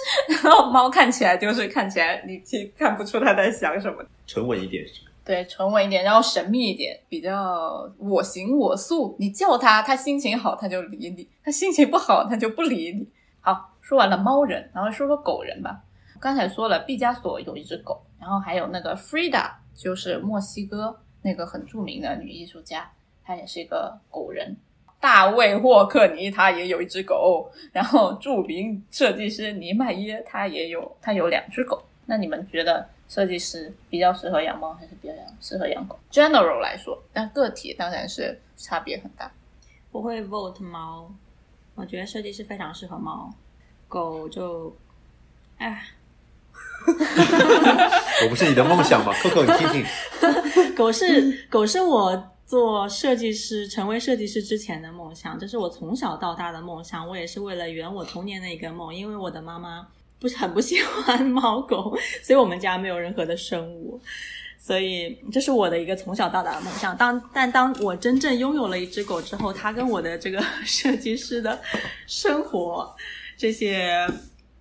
[SPEAKER 1] 然后猫看起来就是看起来你看不出它在想什么，
[SPEAKER 5] 沉稳一点是。
[SPEAKER 1] 对，沉稳一点，然后神秘一点，比较我行我素。你叫它，它心情好，它就理你；它心情不好，它就不理你。好，说完了猫人，然后说说狗人吧。刚才说了，毕加索有一只狗，然后还有那个 Frida，就是墨西哥那个很著名的女艺术家，她也是一个狗人。大卫霍克尼他也有一只狗，然后著名设计师尼迈耶他也有，他有两只狗。那你们觉得？设计师比较适合养猫，还是比较适合养狗？General 来说，但个体当然是差别很大。
[SPEAKER 4] 我会 vote 猫，我觉得设计师非常适合猫，狗就，哎，
[SPEAKER 5] 我不是你的梦想吗？Coco，你听听。
[SPEAKER 4] 狗是狗是我做设计师、成为设计师之前的梦想，这是我从小到大的梦想。我也是为了圆我童年的一个梦，因为我的妈妈。不是很不喜欢 猫狗，所以我们家没有任何的生物。所以这是我的一个从小到大的梦想。当但当我真正拥有了一只狗之后，它跟我的这个 设计师的生活这些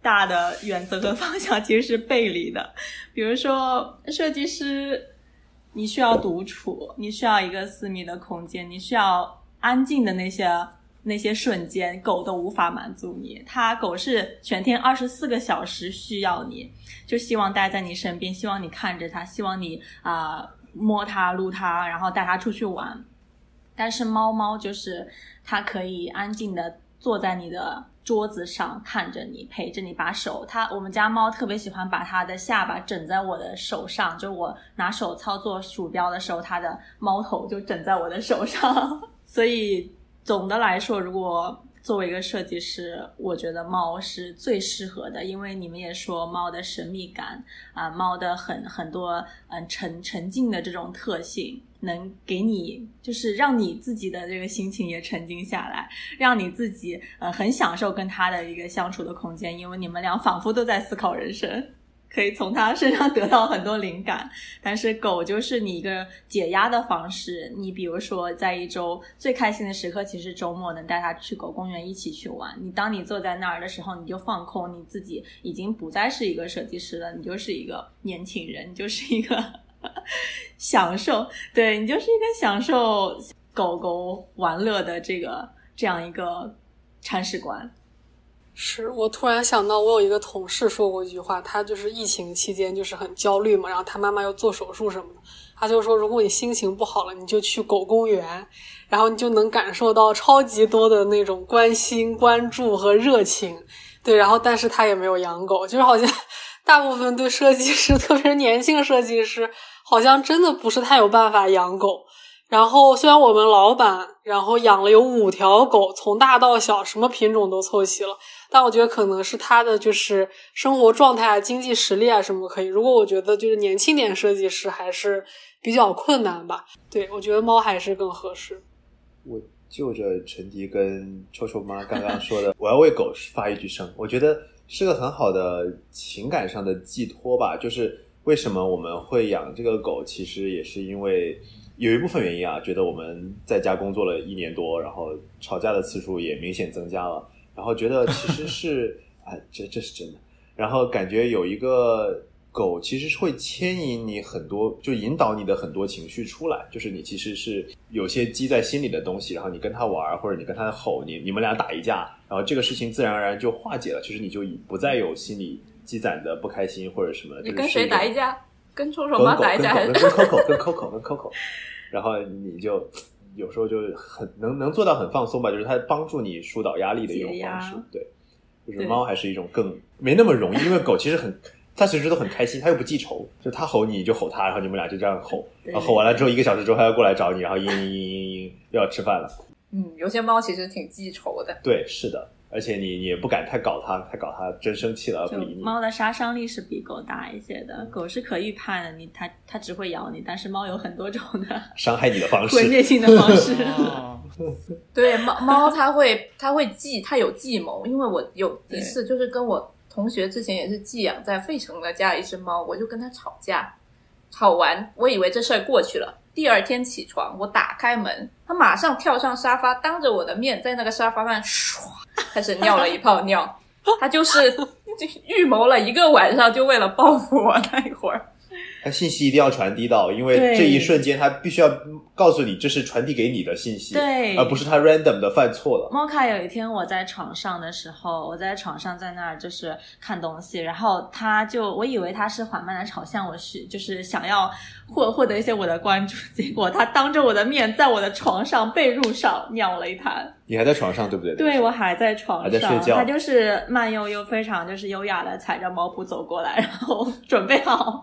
[SPEAKER 4] 大的原则和方向其实是背离的。比如说，设计师你需要独处，你需要一个私密的空间，你需要安静的那些那些瞬间，狗都无法满足你。它狗是全天二十四个小时需要你。就希望待在你身边，希望你看着它，希望你啊、摸它、撸它，然后带它出去玩。但是猫猫就是它可以安静的坐在你的桌子上看着你，陪着你，把手它我们家猫特别喜欢把它的下巴枕在我的手上，就我拿手操作鼠标的时候，它的猫头就枕在我的手上。所以总的来说，如果作为一个设计师，我觉得猫是最适合的，因为你们也说猫的神秘感啊、猫的很很多嗯沉沉静的这种特性，能给你就是让你自己的这个心情也沉静下来，让你自己呃很享受跟它的一个相处的空间，因为你们俩仿佛都在思考人生。可以从它身上得到很多灵感，但是狗就是你一个解压的方式。你比如说，在一周最开心的时刻，其实周末能带它去狗公园一起去玩。你当你坐在那儿的时候，你就放空，你自己已经不再是一个设计师了，你就是一个年轻人，你就是一个 享受，对你就是一个享受狗狗玩乐的这个这样一个铲屎官。
[SPEAKER 3] 是我突然想到，我有一个同事说过一句话，他就是疫情期间就是很焦虑嘛，然后他妈妈要做手术什么的，他就说，如果你心情不好了，你就去狗公园，然后你就能感受到超级多的那种关心、关注和热情。对，然后但是他也没有养狗，就是好像大部分对设计师，特别是年轻设计师，好像真的不是太有办法养狗。然后虽然我们老板然后养了有五条狗，从大到小什么品种都凑齐了，但我觉得可能是他的就是生活状态啊、经济实力啊什么可以。如果我觉得就是年轻点设计师还是比较困难吧。对我觉得猫还是更合适。
[SPEAKER 5] 我就着陈迪跟臭臭妈刚刚说的，我要为狗发一句声，我觉得是个很好的情感上的寄托吧。就是为什么我们会养这个狗，其实也是因为有一部分原因啊，觉得我们在家工作了一年多，然后吵架的次数也明显增加了，然后觉得其实是啊，这这是真的，然后感觉有一个。狗其实是会牵引你很多，就引导你的很多情绪出来，就是你其实是有些积在心里的东西，然后你跟它玩，或者你跟它吼，你你们俩打一架，然后这个事情自然而然就化解了，其实你就不再有心里积攒的不开心或者什么。
[SPEAKER 1] 你跟谁打一架？跟臭臭
[SPEAKER 5] 跟狗
[SPEAKER 1] 妈打一架还是？
[SPEAKER 5] 跟 Coco 跟 Coco 跟 Coco，然后你就有时候就很能能做到很放松吧，就是它帮助你疏导压力的一种方式。对，就是猫还是一种更没那么容易，因为狗其实很。它随时都很开心，它又不记仇，就它吼你，你就吼它，然后你们俩就这样吼，然后吼完了之后一个小时之后，它要过来找你，然后嘤嘤嘤嘤嘤，又要吃饭了。
[SPEAKER 1] 嗯，有些猫其实挺记仇的。
[SPEAKER 5] 对，是的，而且你你也不敢太搞它，太搞它真生气了，
[SPEAKER 4] 就
[SPEAKER 5] 不理你。
[SPEAKER 4] 猫的杀伤力是比狗大一些的，狗是可预判的，你它它只会咬你，但是猫有很多种的
[SPEAKER 5] 伤害你的方式，
[SPEAKER 4] 毁灭性的方式。
[SPEAKER 2] 哦，
[SPEAKER 1] 对，猫猫它会它会计，它有计谋。因为我有一次就是跟我同学之前也是寄养在费城的家一只猫，我就跟它吵架，吵完我以为这事儿过去了。第二天起床，我打开门，他马上跳上沙发，当着我的面在那个沙发上唰开始尿了一泡尿。他就是预谋了一个晚上，就为了报复我那一会儿。
[SPEAKER 5] 它信息一定要传递到，因为这一瞬间他必须要告诉你这是传递给你的信息，
[SPEAKER 4] 对
[SPEAKER 5] 而不是他 random 的犯错了。
[SPEAKER 4] 猫卡有一天我在床上的时候，我在床上在那儿就是看东西，然后他就我以为他是缓慢的朝向我去，就是想要获获得一些我的关注，结果他当着我的面在我的床上被褥上尿了一滩。
[SPEAKER 5] 你还在床上对不对？
[SPEAKER 4] 对，我还在床上
[SPEAKER 5] 还在
[SPEAKER 4] 上，
[SPEAKER 5] 睡觉
[SPEAKER 4] 他就是慢悠悠、非常就是优雅的踩着猫扑走过来，然后准备好。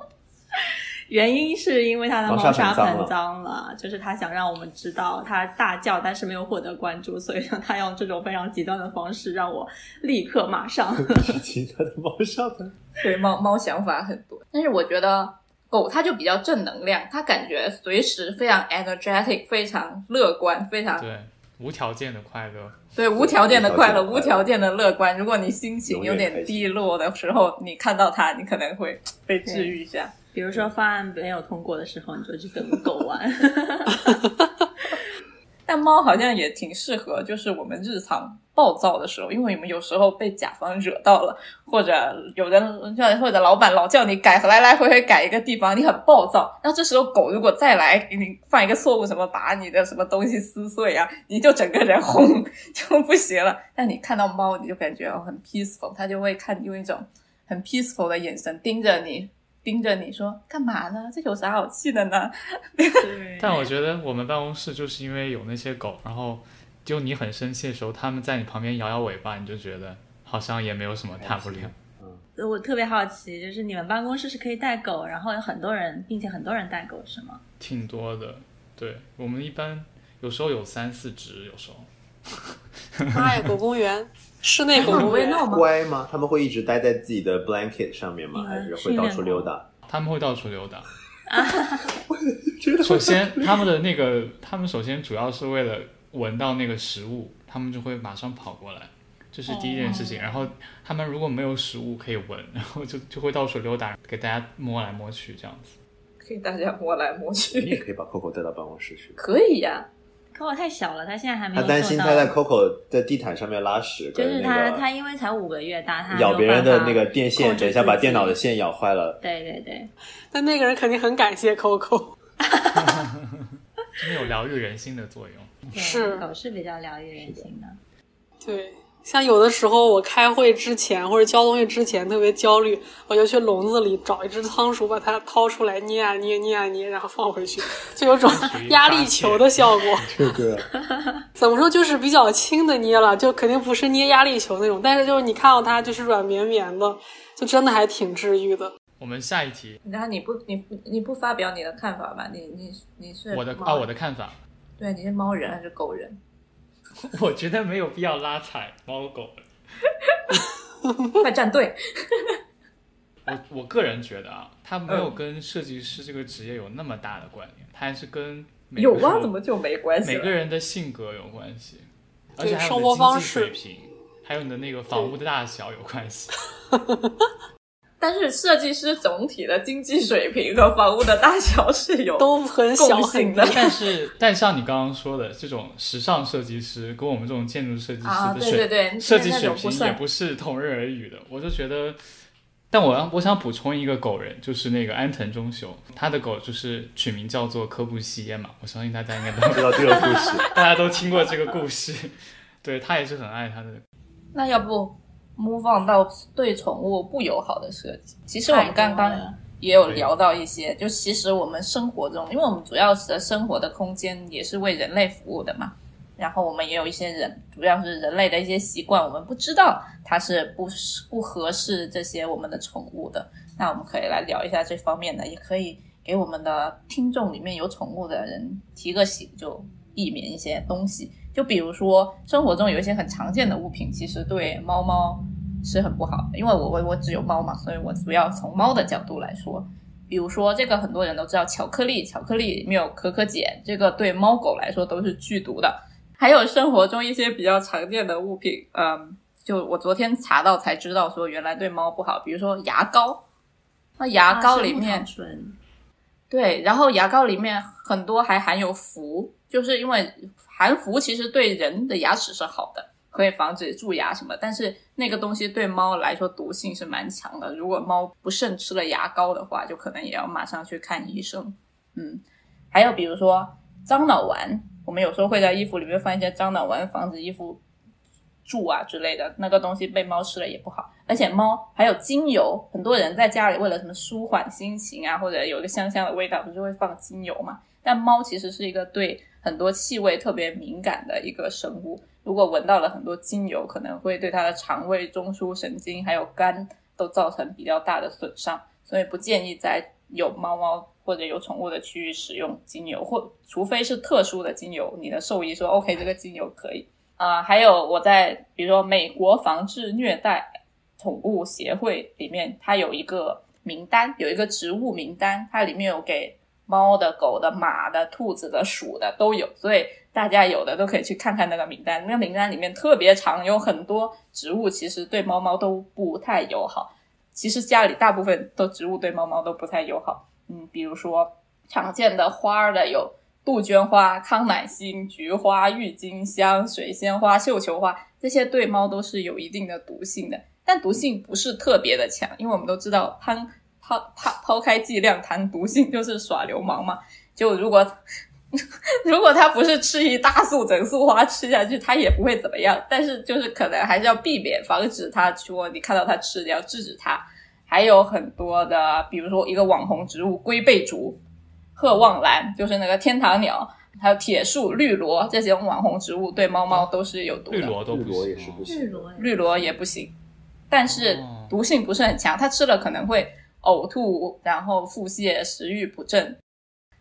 [SPEAKER 4] 原因是因为它的
[SPEAKER 5] 猫
[SPEAKER 4] 猫砂
[SPEAKER 5] 砂盆脏了
[SPEAKER 4] 就是它想让我们知道它大叫，但是没有获得关注，所以让它用这种非常极端的方式让我立刻马上。
[SPEAKER 5] 是其他的猫砂盆。
[SPEAKER 1] 对猫猫想法很多，但是我觉得狗它就比较正能量，它感觉随时非常 energetic，非常乐观，非常
[SPEAKER 2] 对，无条件的快乐。
[SPEAKER 1] 对无条件的快乐，
[SPEAKER 5] 无条件的乐
[SPEAKER 1] 观。如果你心情有点低落的时候，你看到它，你可能会被治愈一下。
[SPEAKER 4] 比如说方案没有通过的时候，你就去跟狗玩。
[SPEAKER 1] 但猫好像也挺适合，就是我们日常暴躁的时候，因为我们有时候被甲方惹到了，或者有人或者老板老叫你改，来来回回改一个地方，你很暴躁。那这时候狗如果再来给你犯一个错误，什么把你的什么东西撕碎啊，你就整个人轰就不行了。但你看到猫，你就感觉哦很 peaceful，它就会看用一种很 peaceful 的眼神盯着你。盯着你说干嘛呢？这有啥好气的呢？
[SPEAKER 4] 对，
[SPEAKER 2] 但我觉得我们办公室就是因为有那些狗，然后就你很生气的时候，他们在你旁边摇摇尾巴，你就觉得好像也没有什么大不了。
[SPEAKER 4] 我特别好奇，就是你们办公室是可以带狗，然后有很多人，并且很多人带狗是吗？
[SPEAKER 2] 挺多的，对我们一般有时候有三四只，有时候。
[SPEAKER 3] 妈呀，狗公园，室内狗公园，
[SPEAKER 1] 会闹吗？
[SPEAKER 5] 乖吗？他们会一直待在自己的 blanket 上面吗？
[SPEAKER 4] 嗯
[SPEAKER 5] 还是会到处溜达？
[SPEAKER 2] 他们会到处溜达。
[SPEAKER 5] 觉得
[SPEAKER 2] 首先，他们的那个，他们首先主要是为了闻到那个食物，他们就会马上跑过来，这是第一件事情。然后，他们如果没有食物可以闻，然后就就会到处溜达，给大家摸来摸去这样子。
[SPEAKER 1] 可以大家摸来摸去
[SPEAKER 5] 你
[SPEAKER 1] 去，
[SPEAKER 5] 也可以把 Coco 带到办公室去。
[SPEAKER 1] 可以呀、
[SPEAKER 4] 可我太小了，他现在还没
[SPEAKER 5] 他
[SPEAKER 4] 有他
[SPEAKER 5] 担心他在 Coco 在地毯上面拉屎，
[SPEAKER 4] 就是
[SPEAKER 5] 跟
[SPEAKER 4] 他他因为才五个月大，他
[SPEAKER 5] 咬别人的那个电线，等一下把电脑的。线咬坏了。
[SPEAKER 4] 对对对，
[SPEAKER 3] 但那个人肯定很感谢 Coco。
[SPEAKER 2] 真的有疗愈人心的作用。
[SPEAKER 4] 对
[SPEAKER 3] 是
[SPEAKER 4] 狗是比较疗愈人心的。
[SPEAKER 3] 对，像有的时候我开会之前或者交东西之前特别焦虑，我就去笼子里找一只仓鼠，把它掏出来捏啊捏捏啊捏，然后放回去，就有种压力球的效果。
[SPEAKER 5] 这个
[SPEAKER 3] 怎么说，就是比较轻的捏了，就肯定不是捏压力球那种，但是就是你看到它就是软绵绵的，就真的还挺治愈的。
[SPEAKER 2] 我们下一题，
[SPEAKER 1] 然后你不你不你不发表你的看法吧？你你你是
[SPEAKER 2] 我的啊，我的看法，
[SPEAKER 1] 对，你是猫人还是狗人？
[SPEAKER 2] 我觉得没有必要拉踩猫狗。
[SPEAKER 1] 快站队！
[SPEAKER 2] 我我个人觉得啊，它没有跟设计师这个职业有那么大的关联，它还是跟每个
[SPEAKER 1] 有啊，
[SPEAKER 2] 人
[SPEAKER 1] 怎么就没关系了？
[SPEAKER 2] 每个人的性格有关系，而
[SPEAKER 3] 对
[SPEAKER 2] 且还有
[SPEAKER 3] 生
[SPEAKER 2] 你的经济
[SPEAKER 3] 活方式
[SPEAKER 2] 水平，还有你的那个房屋的大小有关系。
[SPEAKER 1] 但是设计师总体的经济水平和房屋的大小是有
[SPEAKER 3] 都很小很低
[SPEAKER 1] 共性的。
[SPEAKER 2] 但是，但像你刚刚说的，这种时尚设计师跟我们这种建筑设计师
[SPEAKER 1] 啊，
[SPEAKER 2] 的水、
[SPEAKER 1] 对对对，
[SPEAKER 2] 设计水平也
[SPEAKER 1] 不
[SPEAKER 2] 是同日而语的。我就觉得，但我要我想补充一个狗人，就是那个安藤忠雄，他的狗就是取名叫做科布西耶嘛，我相信大家应该都
[SPEAKER 5] 知道这个故事。
[SPEAKER 2] 大家都听过这个故事。对他也是很爱他的，
[SPEAKER 1] 那要不 move on 到对宠物不友好的设计？其实我们刚刚也有聊到一些，就其实我们生活中，因为我们主要是生活的空间也是为人类服务的嘛，然后我们也有一些人，主要是人类的一些习惯，我们不知道它是不不合适这些我们的宠物的。那我们可以来聊一下这方面的，也可以给我们的听众里面有宠物的人提个醒，就避免一些东西。就比如说生活中有一些很常见的物品，其实对猫猫是很不好的。因为我我我只有猫嘛，所以我主要从猫的角度来说。比如说，这个很多人都知道，巧克力，巧克力里面有可可碱，这个对猫狗来说都是剧毒的。还有生活中一些比较常见的物品，嗯，就我昨天查到才知道，说原来对猫不好。比如说牙膏，那牙膏里面、对，然后牙膏里面很多还含有氟，就是因为含氟其实对人的牙齿是好的，可以防止蛀牙什么。但是那个东西对猫来说毒性是蛮强的，如果猫不慎吃了牙膏的话，就可能也要马上去看医生。嗯，还有比如说樟脑丸，我们有时候会在衣服里面放一些樟脑丸，防止衣服蛀啊之类的，那个东西被猫吃了也不好。而且猫还有精油，很多人在家里为了什么舒缓心情啊，或者有一个香香的味道，不是会放精油嘛？但猫其实是一个对很多气味特别敏感的一个生物，如果闻到了很多精油，可能会对它的肠胃、中枢神经还有肝都造成比较大的损伤，所以不建议在有猫猫或者有宠物的区域使用精油，或除非是特殊的精油，你的兽医说 OK 这个精油可以。啊、还有我在比如说美国防治虐待宠物协会里面，它有一个名单，有一个植物名单，它里面有给猫的、狗的、马的、兔子的、鼠的都有，所以大家有的都可以去看看那个名单。那个名单里面特别长，有很多植物其实对猫猫都不太友好。其实家里大部分的植物对猫猫都不太友好。嗯，比如说常见的花儿的有杜鹃花、康乃馨、菊花、郁金香、水仙花、绣球花，这些对猫都是有一定的毒性的，但毒性不是特别的强，因为我们都知道抛抛抛抛开剂量谈毒性就是耍流氓嘛。就如果 如果它不是吃一大束整束花吃下去，它也不会怎么样。但是就是可能还是要避免，防止它说你看到它吃，你要制止它。还有很多的，比如说一个网红植物龟背竹、鹤望兰，就是那个天堂鸟，还有铁树、绿萝这些网红植物，对猫猫都是有毒的。
[SPEAKER 2] 绿萝都不
[SPEAKER 5] 绿萝也是不行
[SPEAKER 4] 绿萝
[SPEAKER 1] 绿萝也不行，但是
[SPEAKER 2] 哦
[SPEAKER 1] 毒性不是很强，它吃了可能会呕吐，然后腹泻、食欲不振。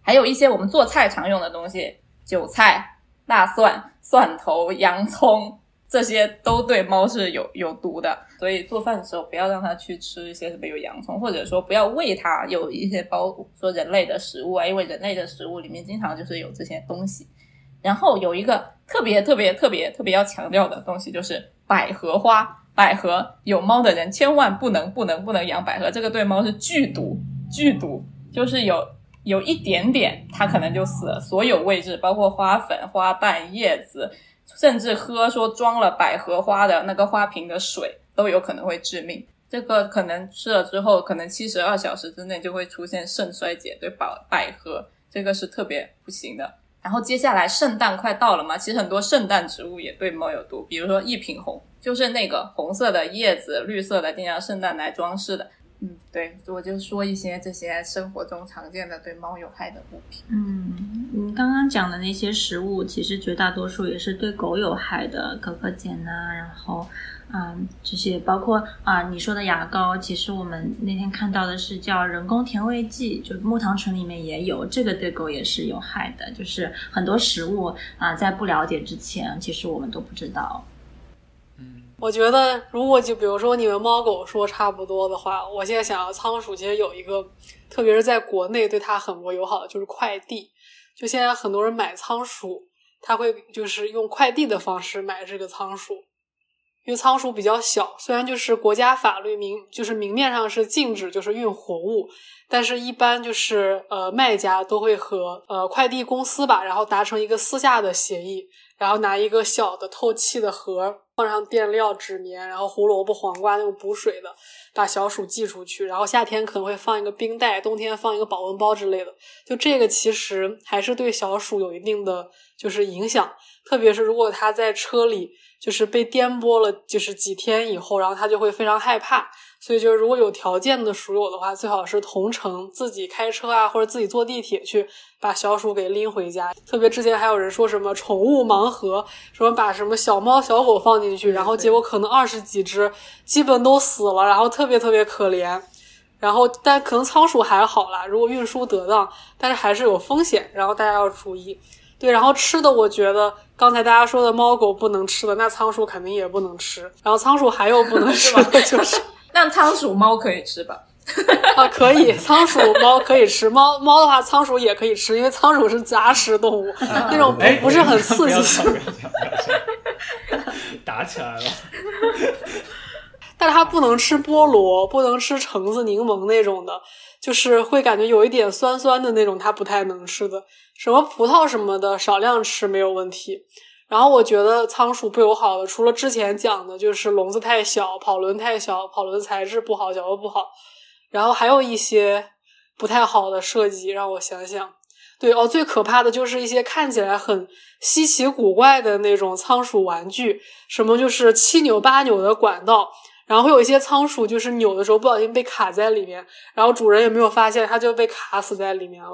[SPEAKER 1] 还有一些我们做菜常用的东西，韭菜、大蒜、蒜头、洋葱，这些都对猫是有有毒的。所以做饭的时候不要让它去吃一些什么有洋葱，或者说不要喂它有一些包说人类的食物啊，因为人类的食物里面经常就是有这些东西。然后有一个特别特别特别特别要强调的东西，就是百合花。百合有猫的人千万不能不能不能养百合，这个对猫是剧毒，剧毒就是有有一点点它可能就死了，所有位置包括花粉、花瓣、叶子，甚至喝说装了百合花的那个花瓶的水都有可能会致命。这个可能吃了之后，可能七十二小时之内就会出现肾衰竭，对百百合这个是特别不行的。然后接下来圣诞快到了嘛，其实很多圣诞植物也对猫有毒，比如说一品红，就是那个红色的叶子，绿色的，经常圣诞来装饰的。嗯，对，我就说一些这些生活中常见的对猫有害的物品。
[SPEAKER 4] 嗯，你刚刚讲的那些食物，其实绝大多数也是对狗有害的，可可碱呐、然后，嗯，这些包括啊、你说的牙膏，其实我们那天看到的是叫人工甜味剂，就木糖醇里面也有，这个对狗也是有害的。就是很多食物啊、在不了解之前，其实我们都不知道。
[SPEAKER 3] 我觉得，如果就比如说你们猫狗说差不多的话，我现在想要仓鼠，其实有一个，特别是在国内对它很不友好的就是快递。就现在很多人买仓鼠，他会就是用快递的方式买这个仓鼠，因为仓鼠比较小，虽然就是国家法律明就是明面上是禁止就是运活物，但是一般就是呃卖家都会和呃快递公司吧，然后达成一个私下的协议，然后拿一个小的透气的盒，放上垫料、纸棉，然后胡萝卜、黄瓜那种补水的，把小鼠寄出去。然后夏天可能会放一个冰袋，冬天放一个保温包之类的。就这个其实还是对小鼠有一定的就是影响，特别是如果它在车里就是被颠簸了，就是几天以后，然后它就会非常害怕。所以就是如果有条件的鼠友的话，最好是同城自己开车啊，或者自己坐地铁去把小鼠给拎回家。特别之前还有人说什么宠物盲盒，什么把什么小猫小狗放进去，然后结果可能二十几只基本都死了，然后特别特别可怜。然后但可能仓鼠还好啦，如果运输得当，但是还是有风险，然后大家要注意。对，然后吃的，我觉得刚才大家说的猫狗不能吃的，那仓鼠肯定也不能吃。然后仓鼠还有不能 吃的就是。
[SPEAKER 1] 那仓鼠猫可以吃吧？
[SPEAKER 3] 啊，可以，仓鼠、猫可以吃，猫猫的话，仓鼠也可以吃，因为仓鼠是杂食动物，那种
[SPEAKER 2] 哎，
[SPEAKER 3] 不不是很刺
[SPEAKER 2] 不要
[SPEAKER 3] 激
[SPEAKER 2] 吵，不要吵，不要吵，打起来了。
[SPEAKER 3] 但是它不能吃菠萝，不能吃橙子、柠檬那种的，就是会感觉有一点酸酸的那种，它不太能吃的。什么葡萄什么的，少量吃没有问题。然后我觉得仓鼠不友好的，除了之前讲的，就是笼子太小、跑轮太小、跑轮材质不好、脚又不好，然后还有一些不太好的设计，让我想想。对哦，最可怕的就是一些看起来很稀奇古怪的那种仓鼠玩具，什么就是七扭八扭的管道，然后会有一些仓鼠就是扭的时候不小心被卡在里面，然后主人也没有发现，它就被卡死在里面了。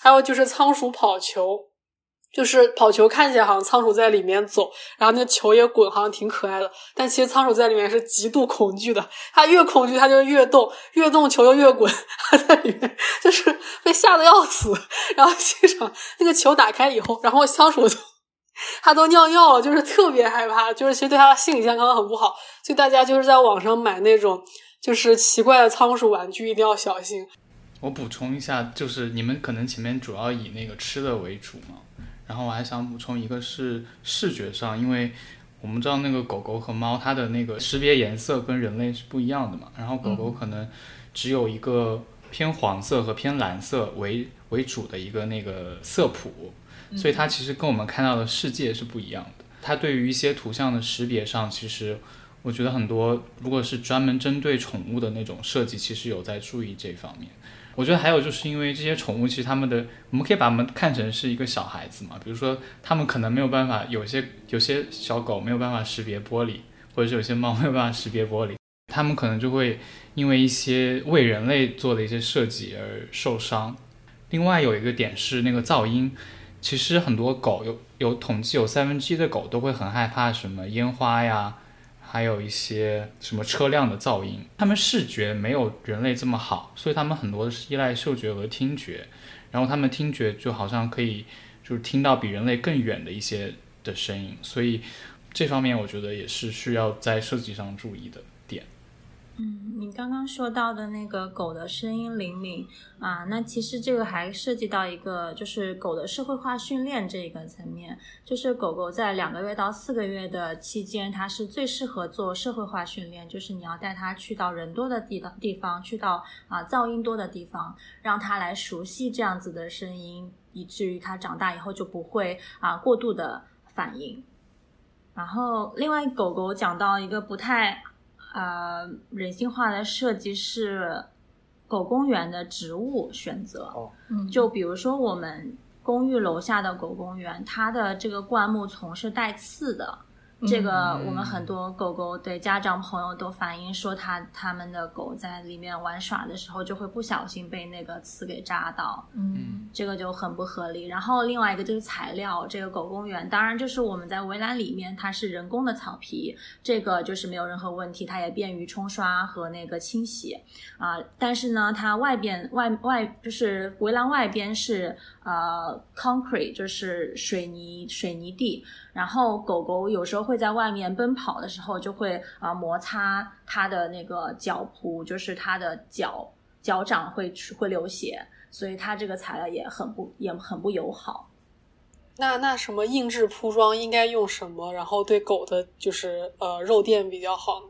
[SPEAKER 3] 还有就是仓鼠跑球，就是跑球看起来好像仓鼠在里面走，然后那个球也滚，好像挺可爱的。但其实仓鼠在里面是极度恐惧的，它越恐惧它就越动，越动球就越滚，它在里面就是被吓得要死。然后现场那个球打开以后，然后仓鼠都它都尿尿了，就是特别害怕，就是其实对它的心理健康很不好。所以大家就是在网上买那种就是奇怪的仓鼠玩具，一定要小心。
[SPEAKER 2] 我补充一下，就是你们可能前面主要以那个吃的为主嘛，然后我还想补充一个是视觉上，因为我们知道那个狗狗和猫它的那个识别颜色跟人类是不一样的嘛，然后狗狗可能只有一个偏黄色和偏蓝色为为主的一个那个色谱，所以它其实跟我们看到的世界是不一样的。它对于一些图像的识别上，其实我觉得很多如果是专门针对宠物的那种设计，其实有在注意这方面。我觉得还有就是因为这些宠物，其实它们的，我们可以把它们看成是一个小孩子嘛。比如说，它们可能没有办法，有些有些小狗没有办法识别玻璃，或者是有些猫没有办法识别玻璃，它们可能就会因为一些为人类做的一些设计而受伤。另外有一个点是那个噪音，其实很多狗有有统计有三分之一的狗都会很害怕什么烟花呀。还有一些什么车辆的噪音，他们视觉没有人类这么好，所以他们很多是依赖嗅觉和听觉，然后他们听觉就好像可以就是听到比人类更远的一些的声音，所以这方面我觉得也是需要在设计上注意的。
[SPEAKER 4] 嗯，你刚刚说到的那个狗的声音灵敏啊，那其实这个还涉及到一个，就是狗的社会化训练这一个层面。就是狗狗在两个月到四个月的期间，它是最适合做社会化训练，就是你要带它去到人多的地的地方，去到啊噪音多的地方，让它来熟悉这样子的声音，以至于它长大以后就不会啊过度的反应。然后，另外狗狗讲到一个不太。呃，人性化的设计是狗公园的植物选择。嗯，就比如说我们公寓楼下的狗公园，它的这个灌木丛是带刺的。这个我们很多狗狗对家长朋友都反映说，他他们的狗在里面玩耍的时候，就会不小心被那个刺给扎到。
[SPEAKER 1] 嗯，
[SPEAKER 4] 这个就很不合理。然后另外一个就是材料，这个狗公园当然就是我们在围栏里面，它是人工的草皮，这个就是没有任何问题，它也便于冲刷和那个清洗啊。但是呢，它外边外外就是围栏外边是呃 concrete，就是水泥水泥地。然后狗狗有时候会在外面奔跑的时候，就会啊摩擦它的那个脚蹼，就是它的脚脚掌会会流血，所以它这个材料也很不也很不友好。
[SPEAKER 3] 那那什么硬质铺装应该用什么？然后对狗的就是呃肉垫比较好。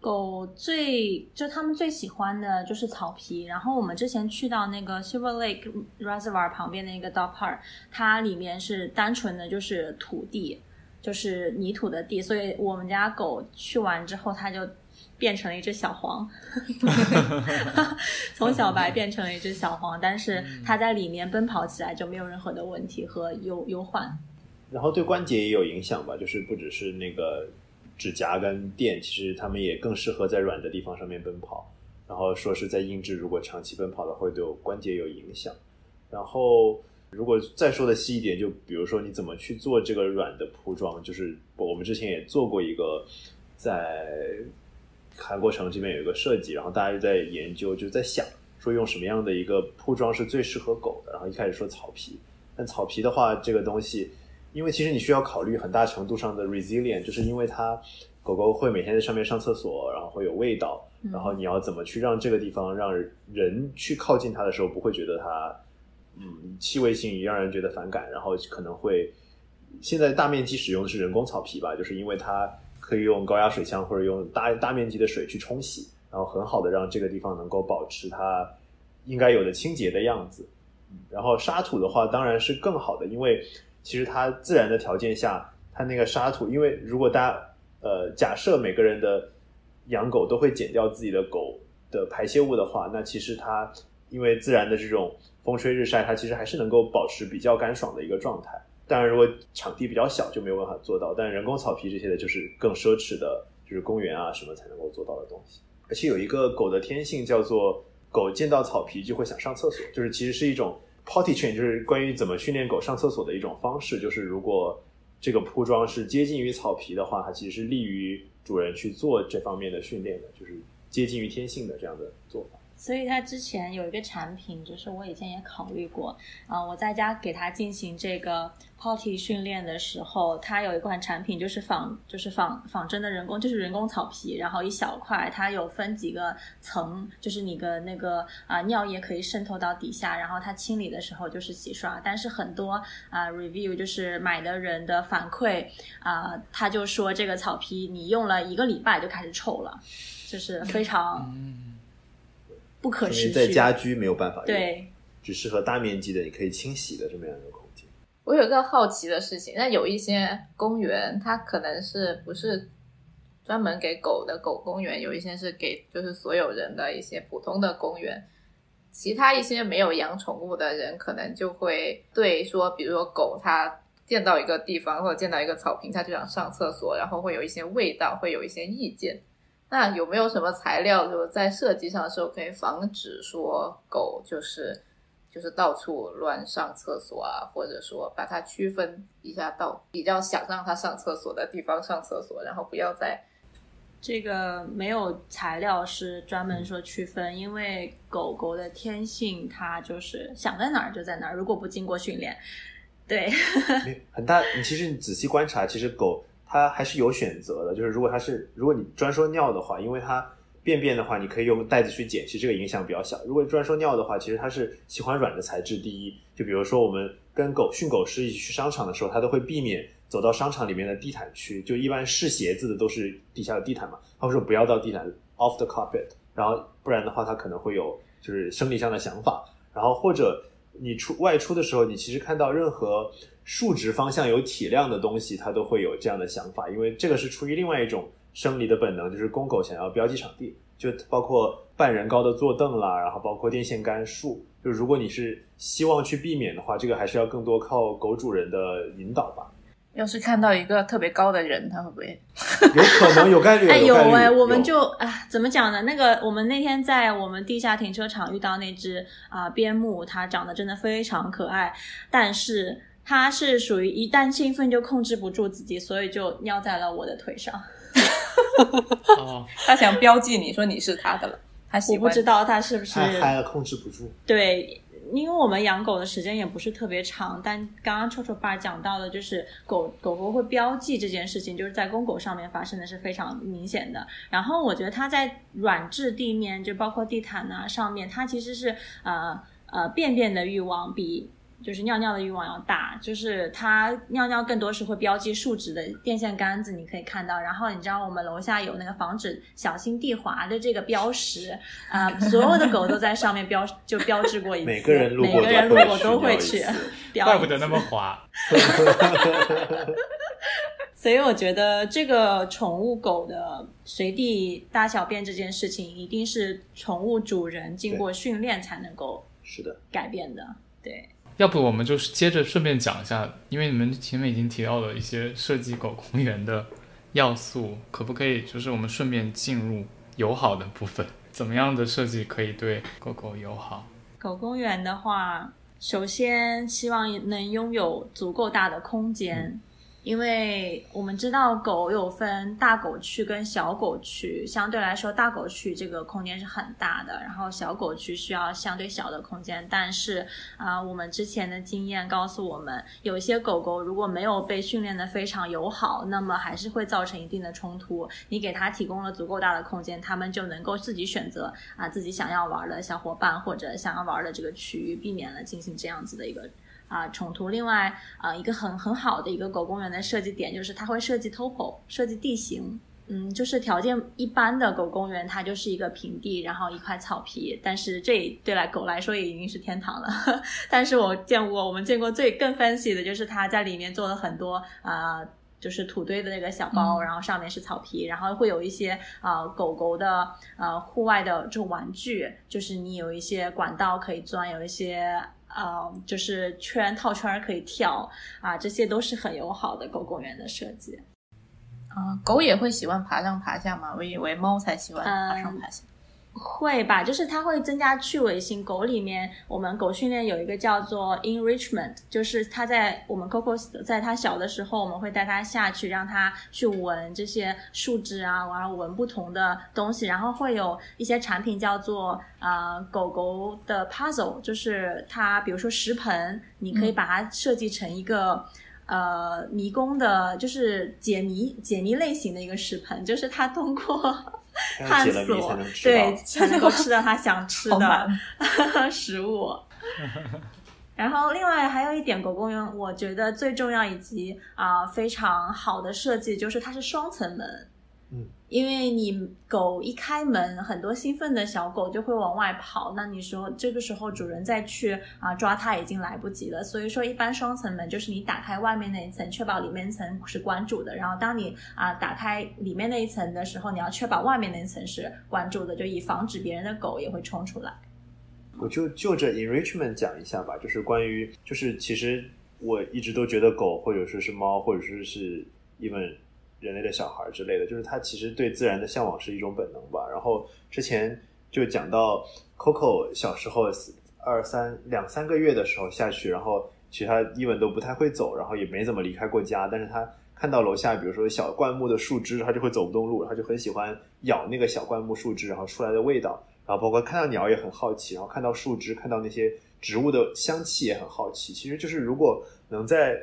[SPEAKER 4] 狗最就他们最喜欢的就是草皮。然后我们之前去到那个 Silver Lake Reservoir 旁边的一个 dog park，它里面是单纯的就是土地。就是泥土的地，所以我们家狗去完之后，它就变成了一只小黄，从小白变成了一只小黄。但是它在里面奔跑起来就没有任何的问题和忧忧患。
[SPEAKER 5] 然后对关节也有影响吧，就是不只是那个指甲跟垫，其实它们也更适合在软的地方上面奔跑。然后说是在硬质如果长期奔跑的话会对关节有影响。然后。如果再说的细一点，就比如说你怎么去做这个软的铺装，就是我们之前也做过一个，在韩国城这边有一个设计，然后大家就在研究，就在想说用什么样的一个铺装是最适合狗的。然后一开始说草皮，但草皮的话，这个东西，因为其实你需要考虑很大程度上的 resilient，就是因为它狗狗会每天在上面上厕所，然后会有味道，然后你要怎么去让这个地方让人去靠近它的时候不会觉得它。嗯，气味性让人觉得反感，然后可能会现在大面积使用的是人工草皮吧，就是因为它可以用高压水枪或者用大大面积的水去冲洗，然后很好的让这个地方能够保持它应该有的清洁的样子。然后沙土的话当然是更好的，因为其实它自然的条件下，它那个沙土，因为如果大家呃假设每个人的养狗都会减掉自己的狗的排泄物的话，那其实它因为自然的这种。风吹日晒，它其实还是能够保持比较干爽的一个状态。当然，如果场地比较小，就没有办法做到。但人工草皮这些的，就是更奢侈的，就是公园啊什么才能够做到的东西。而且有一个狗的天性叫做，狗见到草皮就会想上厕所，就是其实是一种 potty train，就是关于怎么训练狗上厕所的一种方式。就是如果这个铺装是接近于草皮的话，它其实是利于主人去做这方面的训练的，就是接近于天性的这样的做法。
[SPEAKER 4] 所以它之前有一个产品，就是我以前也考虑过，啊、我在家给它进行这个 potty 训练的时候，它有一款产品就是仿就是仿仿真的人工，就是人工草皮，然后一小块，它有分几个层，就是你的那个啊、尿液可以渗透到底下，然后它清理的时候就是洗刷，但是很多啊、review 就是买的人的反馈啊、他就说这个草皮你用了一个礼拜就开始臭了，就是非常不可持续。
[SPEAKER 5] 在家居没有办法用，
[SPEAKER 4] 对，
[SPEAKER 5] 只适合大面积的，你可以清洗的这么样一个空间。
[SPEAKER 1] 我有一个好奇的事情，那有一些公园，它可能是不是专门给狗的狗公园，有一些是给就是所有人的一些普通的公园。其他一些没有养宠物的人，可能就会对说，比如说狗，它见到一个地方或者见到一个草坪，它就想上厕所，然后会有一些味道，会有一些意见。那有没有什么材料，就是在设计上的时候可以防止说狗就是就是到处乱上厕所啊，或者说把它区分一下到比较想让它上厕所的地方上厕所，然后不要在
[SPEAKER 4] 这个没有材料是专门说区分，因为狗狗的天性它就是想在哪儿就在哪儿，如果不经过训练，对，
[SPEAKER 5] 没很大，你其实你仔细观察，其实狗它还是有选择的。就是如果它是，如果你专说尿的话，因为它便便的话，你可以用袋子去捡，其实这个影响比较小。如果专说尿的话，其实它是喜欢软的材质。第一，就比如说我们跟狗训狗师一起去商场的时候，它都会避免走到商场里面的地毯区，就一般试鞋子的都是底下的地毯嘛，他会说不要到地毯 off the carpet，然后不然的话它可能会有就是生理上的想法，然后或者你出外出的时候，你其实看到任何竖直方向有体量的东西，它都会有这样的想法，因为这个是出于另外一种生理的本能，就是公狗想要标记场地，就包括半人高的坐凳啦，然后包括电线杆、树，就如果你是希望去避免的话，这个还是要更多靠狗主人的引导吧。
[SPEAKER 1] 要是看到一个特别高的人，他会不会？
[SPEAKER 5] 有可能有概率，
[SPEAKER 4] 哎有哎，我们就哎怎么讲呢？那个我们那天在我们地下停车场遇到那只啊、边牧，它长得真的非常可爱，但是它是属于一旦兴奋就控制不住自己，所以就尿在了我的腿上。
[SPEAKER 2] 哦，
[SPEAKER 1] 他想标记你说你是他的了，他喜欢。
[SPEAKER 4] 我不知道它是不是
[SPEAKER 5] 太嗨了，控制不住。
[SPEAKER 4] 对，因为我们养狗的时间也不是特别长，但刚刚臭臭爸讲到的，就是狗狗狗会标记这件事情，就是在公狗上面发生的是非常明显的。然后我觉得它在软质地面，就包括地毯啊上面，它其实是呃呃便便的欲望比。就是尿尿的欲望要大，就是它尿尿更多是会标记树脂的电线杆子，你可以看到。然后你知道我们楼下有那个防止小心地滑的这个标识，啊、所有的狗都在上面标就标志过一次，
[SPEAKER 5] 每个人路过
[SPEAKER 4] 每个人路过都会去
[SPEAKER 2] 怪不得那么滑。
[SPEAKER 4] 所以我觉得这个宠物狗的随地大小便这件事情，一定是宠物主人经过训练才能够
[SPEAKER 5] 是的，
[SPEAKER 4] 改变的。对，
[SPEAKER 2] 要不我们就是接着顺便讲一下，因为你们前面已经提到了一些设计狗公园的要素，可不可以就是我们顺便进入友好的部分？怎么样的设计可以对狗狗友好？
[SPEAKER 4] 狗公园的话，首先希望能拥有足够大的空间。因为我们知道狗有分大狗区跟小狗区，相对来说大狗区这个空间是很大的，然后小狗区需要相对小的空间。但是啊、我们之前的经验告诉我们，有些狗狗如果没有被训练的非常友好，那么还是会造成一定的冲突。你给它提供了足够大的空间，它们就能够自己选择啊自己想要玩的小伙伴或者想要玩的这个区域，避免了进行这样子的一个啊冲突。另外啊，一个很很好的一个狗公园的设计点就是它会设计 topo，设计地形。嗯，就是条件一般的狗公园，它就是一个平地，然后一块草皮。但是这对来狗来说也已经是天堂了。但是我见过，我们见过最更 fancy 的就是它在里面做了很多啊、就是土堆的那个小包，
[SPEAKER 1] 嗯
[SPEAKER 4] 然后上面是草皮，然后会有一些啊、狗狗的呃户外的这种玩具，就是你有一些管道可以钻，有一些呃就是圈套圈可以跳啊、这些都是很友好的狗公园的设计。
[SPEAKER 1] 啊，狗也会喜欢爬上爬下吗？我以为猫才喜欢爬上爬下。
[SPEAKER 4] 会吧，就是它会增加趣味性。狗里面，我们狗训练有一个叫做 enrichment，就是它在我们 Coco 在它小的时候，我们会带它下去，让它去闻这些树枝啊，然后闻不同的东西，然后会有一些产品叫做呃狗狗的 puzzle，就是它比如说食盆，你可以把它设计成一个。呃，迷宫的，就是解谜解谜类型的一个食盆，就是它通过探索，对，才能够吃到他想吃的 食物。然后，另外还有一点，狗公园我觉得最重要以及啊非常好的设计，就是它是双层门。
[SPEAKER 5] 嗯。
[SPEAKER 4] 因为你狗一开门，很多兴奋的小狗就会往外跑，那你说这个时候主人再去啊抓它已经来不及了。所以说，一般双层门就是你打开外面那一层，确保里面层是关住的。然后当你啊打开里面那一层的时候，你要确保外面那一层是关住的，就以防止别人的狗也会冲出来。
[SPEAKER 5] 我就就着 enrichment 讲一下吧，就是关于就是其实我一直都觉得狗或者说是猫或者说是 even。人类的小孩之类的，就是他其实对自然的向往是一种本能吧。然后之前就讲到 Coco 小时候二三两三个月的时候下去，然后其实他一文都不太会走，然后也没怎么离开过家。但是他看到楼下，比如说小灌木的树枝，他就会走不动路，他就很喜欢咬那个小灌木树枝，然后出来的味道。然后包括看到鸟也很好奇，然后看到树枝，看到那些植物的香气也很好奇。其实就是如果能在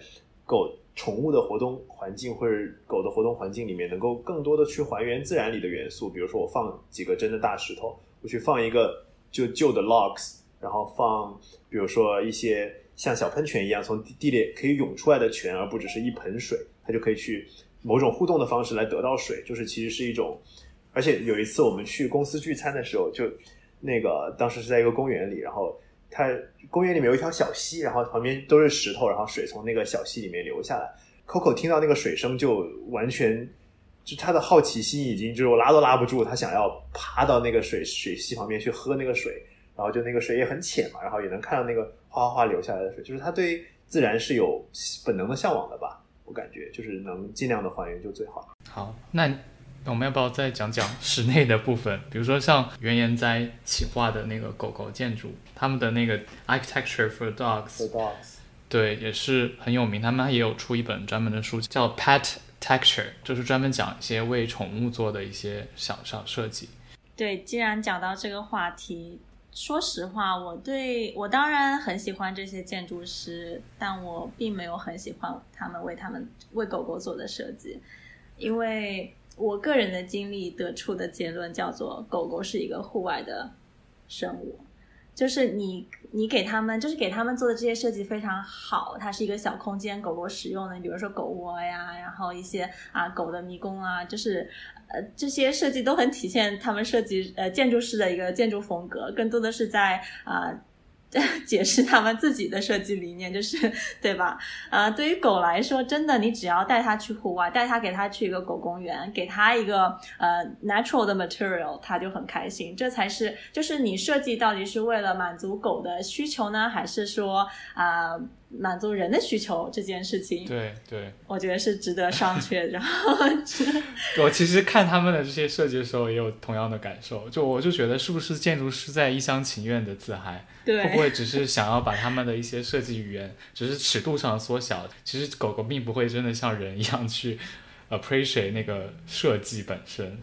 [SPEAKER 5] 狗。宠物的活动环境或者狗的活动环境里面，能够更多的去还原自然里的元素。比如说，我放几个真的大石头，我去放一个就旧的 logs，然后放比如说一些像小喷泉一样从地里可以涌出来的泉，而不只是一盆水，它就可以去某种互动的方式来得到水。就是其实是一种，而且有一次我们去公司聚餐的时候，就那个当时是在一个公园里，然后。它公园里面有一条小溪，然后旁边都是石头，然后水从那个小溪里面流下来。Coco 听到那个水声就完全，就他的好奇心已经就是我拉都拉不住，他想要爬到那个水水溪旁边去喝那个水，然后就那个水也很浅嘛，然后也能看到那个哗哗哗流下来的水，就是他对自然是有本能的向往的吧？我感觉就是能尽量的还原就最好。
[SPEAKER 2] 好，那。那我们要不要再讲讲室内的部分？比如说像原研哉企划的那个狗狗建筑，他们的那个 Architecture for Dogs，对，也是很有名。他们也有出一本专门的书，叫 Pet Texture，就是专门讲一些为宠物做的一些小小设计。
[SPEAKER 4] 对，既然讲到这个话题，说实话，我对我当然很喜欢这些建筑师，但我并没有很喜欢他们为他们为狗狗做的设计，因为。我个人的经历得出的结论叫做，狗狗是一个户外的生物，就是你你给他们，就是给他们做的这些设计非常好，它是一个小空间，狗狗使用的，比如说狗窝呀，然后一些啊狗的迷宫啊，就是呃这些设计都很体现他们设计呃建筑师的一个建筑风格，更多的是在啊。解释他们自己的设计理念，就是对吧？呃，对于狗来说，真的，你只要带它去户外，带它给它去一个狗公园，给它一个呃 natural 的 material，它就很开心。这才是，就是你设计到底是为了满足狗的需求呢，还是说啊？满足人的需求这件事情，
[SPEAKER 2] 对对，
[SPEAKER 4] 我觉得是值得商榷。然后，
[SPEAKER 2] 我其实看他们的这些设计的时候，也有同样的感受。就我就觉得，是不是建筑师在一厢情愿的自嗨？
[SPEAKER 4] 对，
[SPEAKER 2] 会不会只是想要把他们的一些设计语言，只是尺度上缩小？其实狗狗并不会真的像人一样去。Appreciate 那个设计本身，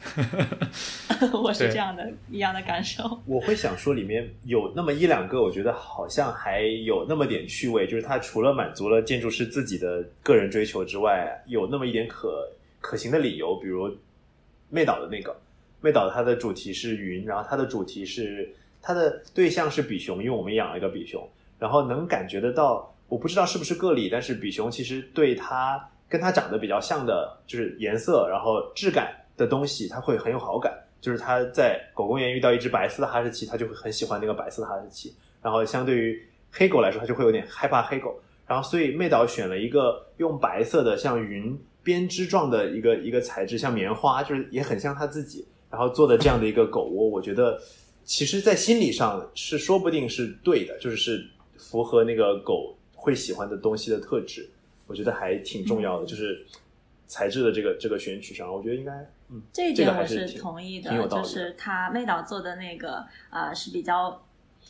[SPEAKER 4] 我是这样的一样的感受。
[SPEAKER 5] 我会想说，里面有那么一两个，我觉得好像还有那么点趣味，就是它除了满足了建筑师自己的个人追求之外，有那么一点可可行的理由。比如魅岛的那个魅岛，它的主题是云，然后它的主题是它的对象是比熊，因为我们养了一个比熊，然后能感觉得到，我不知道是不是个例，但是比熊其实对它。跟它长得比较像的，就是颜色，然后质感的东西，它会很有好感。就是它在狗公园遇到一只白色的哈士奇，它就会很喜欢那个白色的哈士奇。然后相对于黑狗来说，它就会有点害怕黑狗。然后所以妹岛选了一个用白色的像云编织状的一个一个材质，像棉花，就是也很像它自己。然后做的这样的一个狗窝，我觉得其实在心理上是说不定是对的，就是是符合那个狗会喜欢的东西的特质。我觉得还挺重要的，就是材质的这个这个选取上，我觉得应该嗯
[SPEAKER 4] 这一点我是同意的，就是他妹岛做的那个呃是比较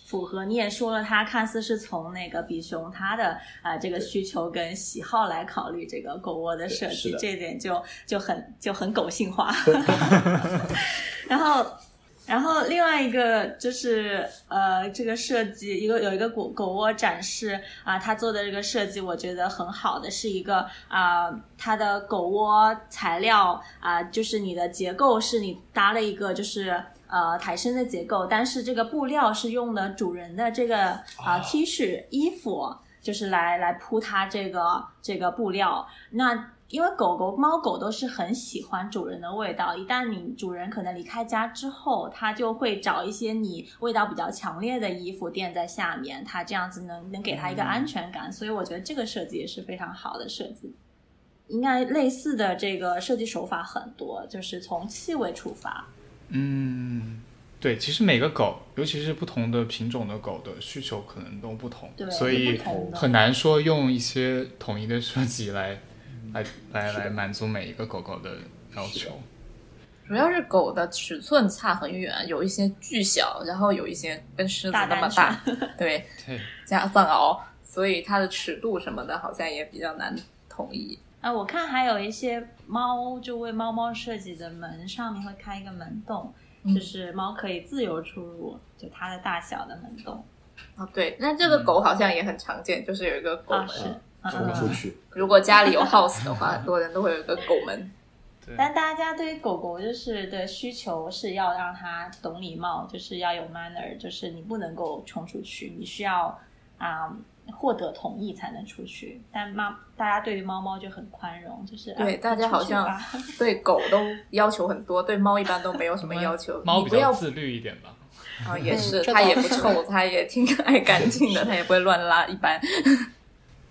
[SPEAKER 4] 符合。你也说了，他看似是从那个比熊他的呃这个需求跟喜好来考虑这个狗窝的设计，这一点就就很就很狗性化。然后。然后另外一个就是呃，这个设计一个有一个狗狗窝展示啊、他做的这个设计我觉得很好的是一个啊、它的狗窝材料啊、就是你的结构是你搭了一个就是呃台身的结构，但是这个布料是用的主人的这个啊、T 恤衣服，就是来来铺它这个这个布料。那因为狗狗、猫狗都是很喜欢主人的味道，一旦你主人可能离开家之后，它就会找一些你味道比较强烈的衣服垫在下面，它这样子能能给它一个安全感。所以我觉得这个设计也是非常好的设计。应该类似的这个设计手法很多，就是从气味出发。
[SPEAKER 2] 嗯，对，其实每个狗，尤其是不同的品种的狗的需求可能都不同，
[SPEAKER 4] 对
[SPEAKER 2] 所以很难说用一些统一的设计来来来来满足每一个狗狗的要求。
[SPEAKER 1] 主要是狗的尺寸差很远，有一些巨小，然后有一些跟狮子那么大，对，
[SPEAKER 2] 对，
[SPEAKER 1] 加藏獒，所以它的尺度什么的好像也比较难统一。
[SPEAKER 4] 啊，我看还有一些猫就为猫猫设计的门上面会开一个门洞，
[SPEAKER 1] 嗯
[SPEAKER 4] 就是猫可以自由出入，就它的大小的门洞。
[SPEAKER 1] 啊，对，那这个狗好像也很常见，就是有一个狗门。
[SPEAKER 4] 啊
[SPEAKER 5] 冲。出去，
[SPEAKER 1] 如果家里有 house 的话，很多人都会有一个狗门。
[SPEAKER 2] 对
[SPEAKER 4] 但大家对于狗狗就是的需求是要让它懂礼貌，就是要有 manner，就是你不能够冲出去，你需要啊、获得同意才能出去。但猫大家对于猫猫就很宽容，就是
[SPEAKER 1] 对，
[SPEAKER 4] 啊
[SPEAKER 1] 大家好像 对狗都要求很多，对猫一般都没有什么要求。
[SPEAKER 2] 猫
[SPEAKER 1] 不要
[SPEAKER 2] 比较自律一点吧。
[SPEAKER 1] 啊，也是，它也不臭，它也挺爱干净的，它也不会乱拉。一般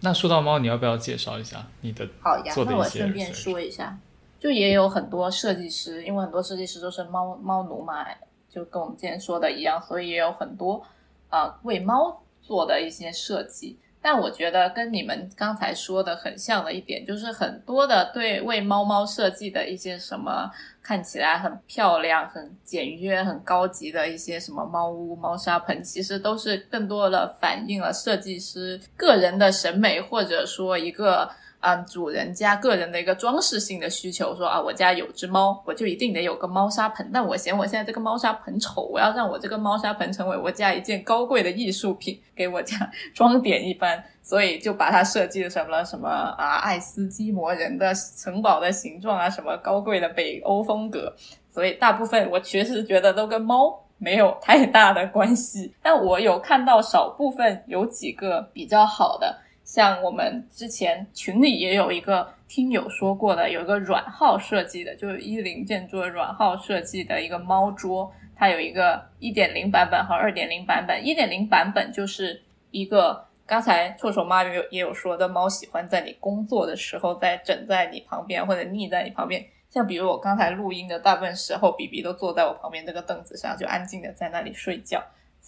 [SPEAKER 2] 那说到猫，你要不要介绍一下你的
[SPEAKER 1] 好呀，那我顺便说一下，就也有很多设计师，因为很多设计师都是猫猫奴嘛，就跟我们之前说的一样，所以也有很多啊、呃为猫做的一些设计。但我觉得跟你们刚才说的很像的一点，就是很多的对为猫猫设计的一些什么看起来很漂亮、很简约、很高级的一些什么猫屋、猫砂盆，其实都是更多的反映了设计师个人的审美，或者说一个嗯主人家个人的一个装饰性的需求。说啊，我家有只猫，我就一定得有个猫砂盆。但我嫌我现在这个猫砂盆丑，我要让我这个猫砂盆成为我家一件高贵的艺术品，给我家 装点一番。所以就把它设计成了什么啊，爱斯基摩人的城堡的形状啊，什么高贵的北欧风格。所以大部分我确实觉得都跟猫没有太大的关系，但我有看到少部分有几个比较好的，像我们之前群里也有一个听友说过的，有一个软号设计的，就是一零建筑软号设计的一个猫桌，它有一个一点零版本和二点零版本，一点零版本就是一个。刚才臭臭妈也有也有说的，猫喜欢在你工作的时候在枕在你旁边或者腻在你旁边。像比如我刚才录音的大部分时候，比比都坐在我旁边这个凳子上，就安静的在那里睡觉。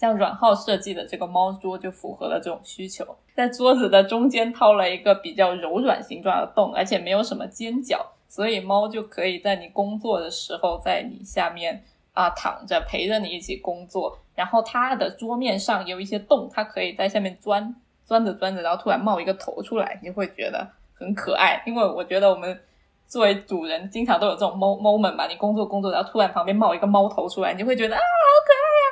[SPEAKER 1] 像软号设计的这个猫桌就符合了这种需求，在桌子的中间掏了一个比较柔软形状的洞，而且没有什么尖角，所以猫就可以在你工作的时候在你下面啊躺着陪着你一起工作。然后它的桌面上有一些洞，它可以在下面钻。钻着钻着，然后突然冒一个头出来，你会觉得很可爱。因为我觉得我们作为主人，经常都有这种 mo moment 嘛，你工作工作，然后突然旁边冒一个猫头出来，你会觉得啊，好可爱呀、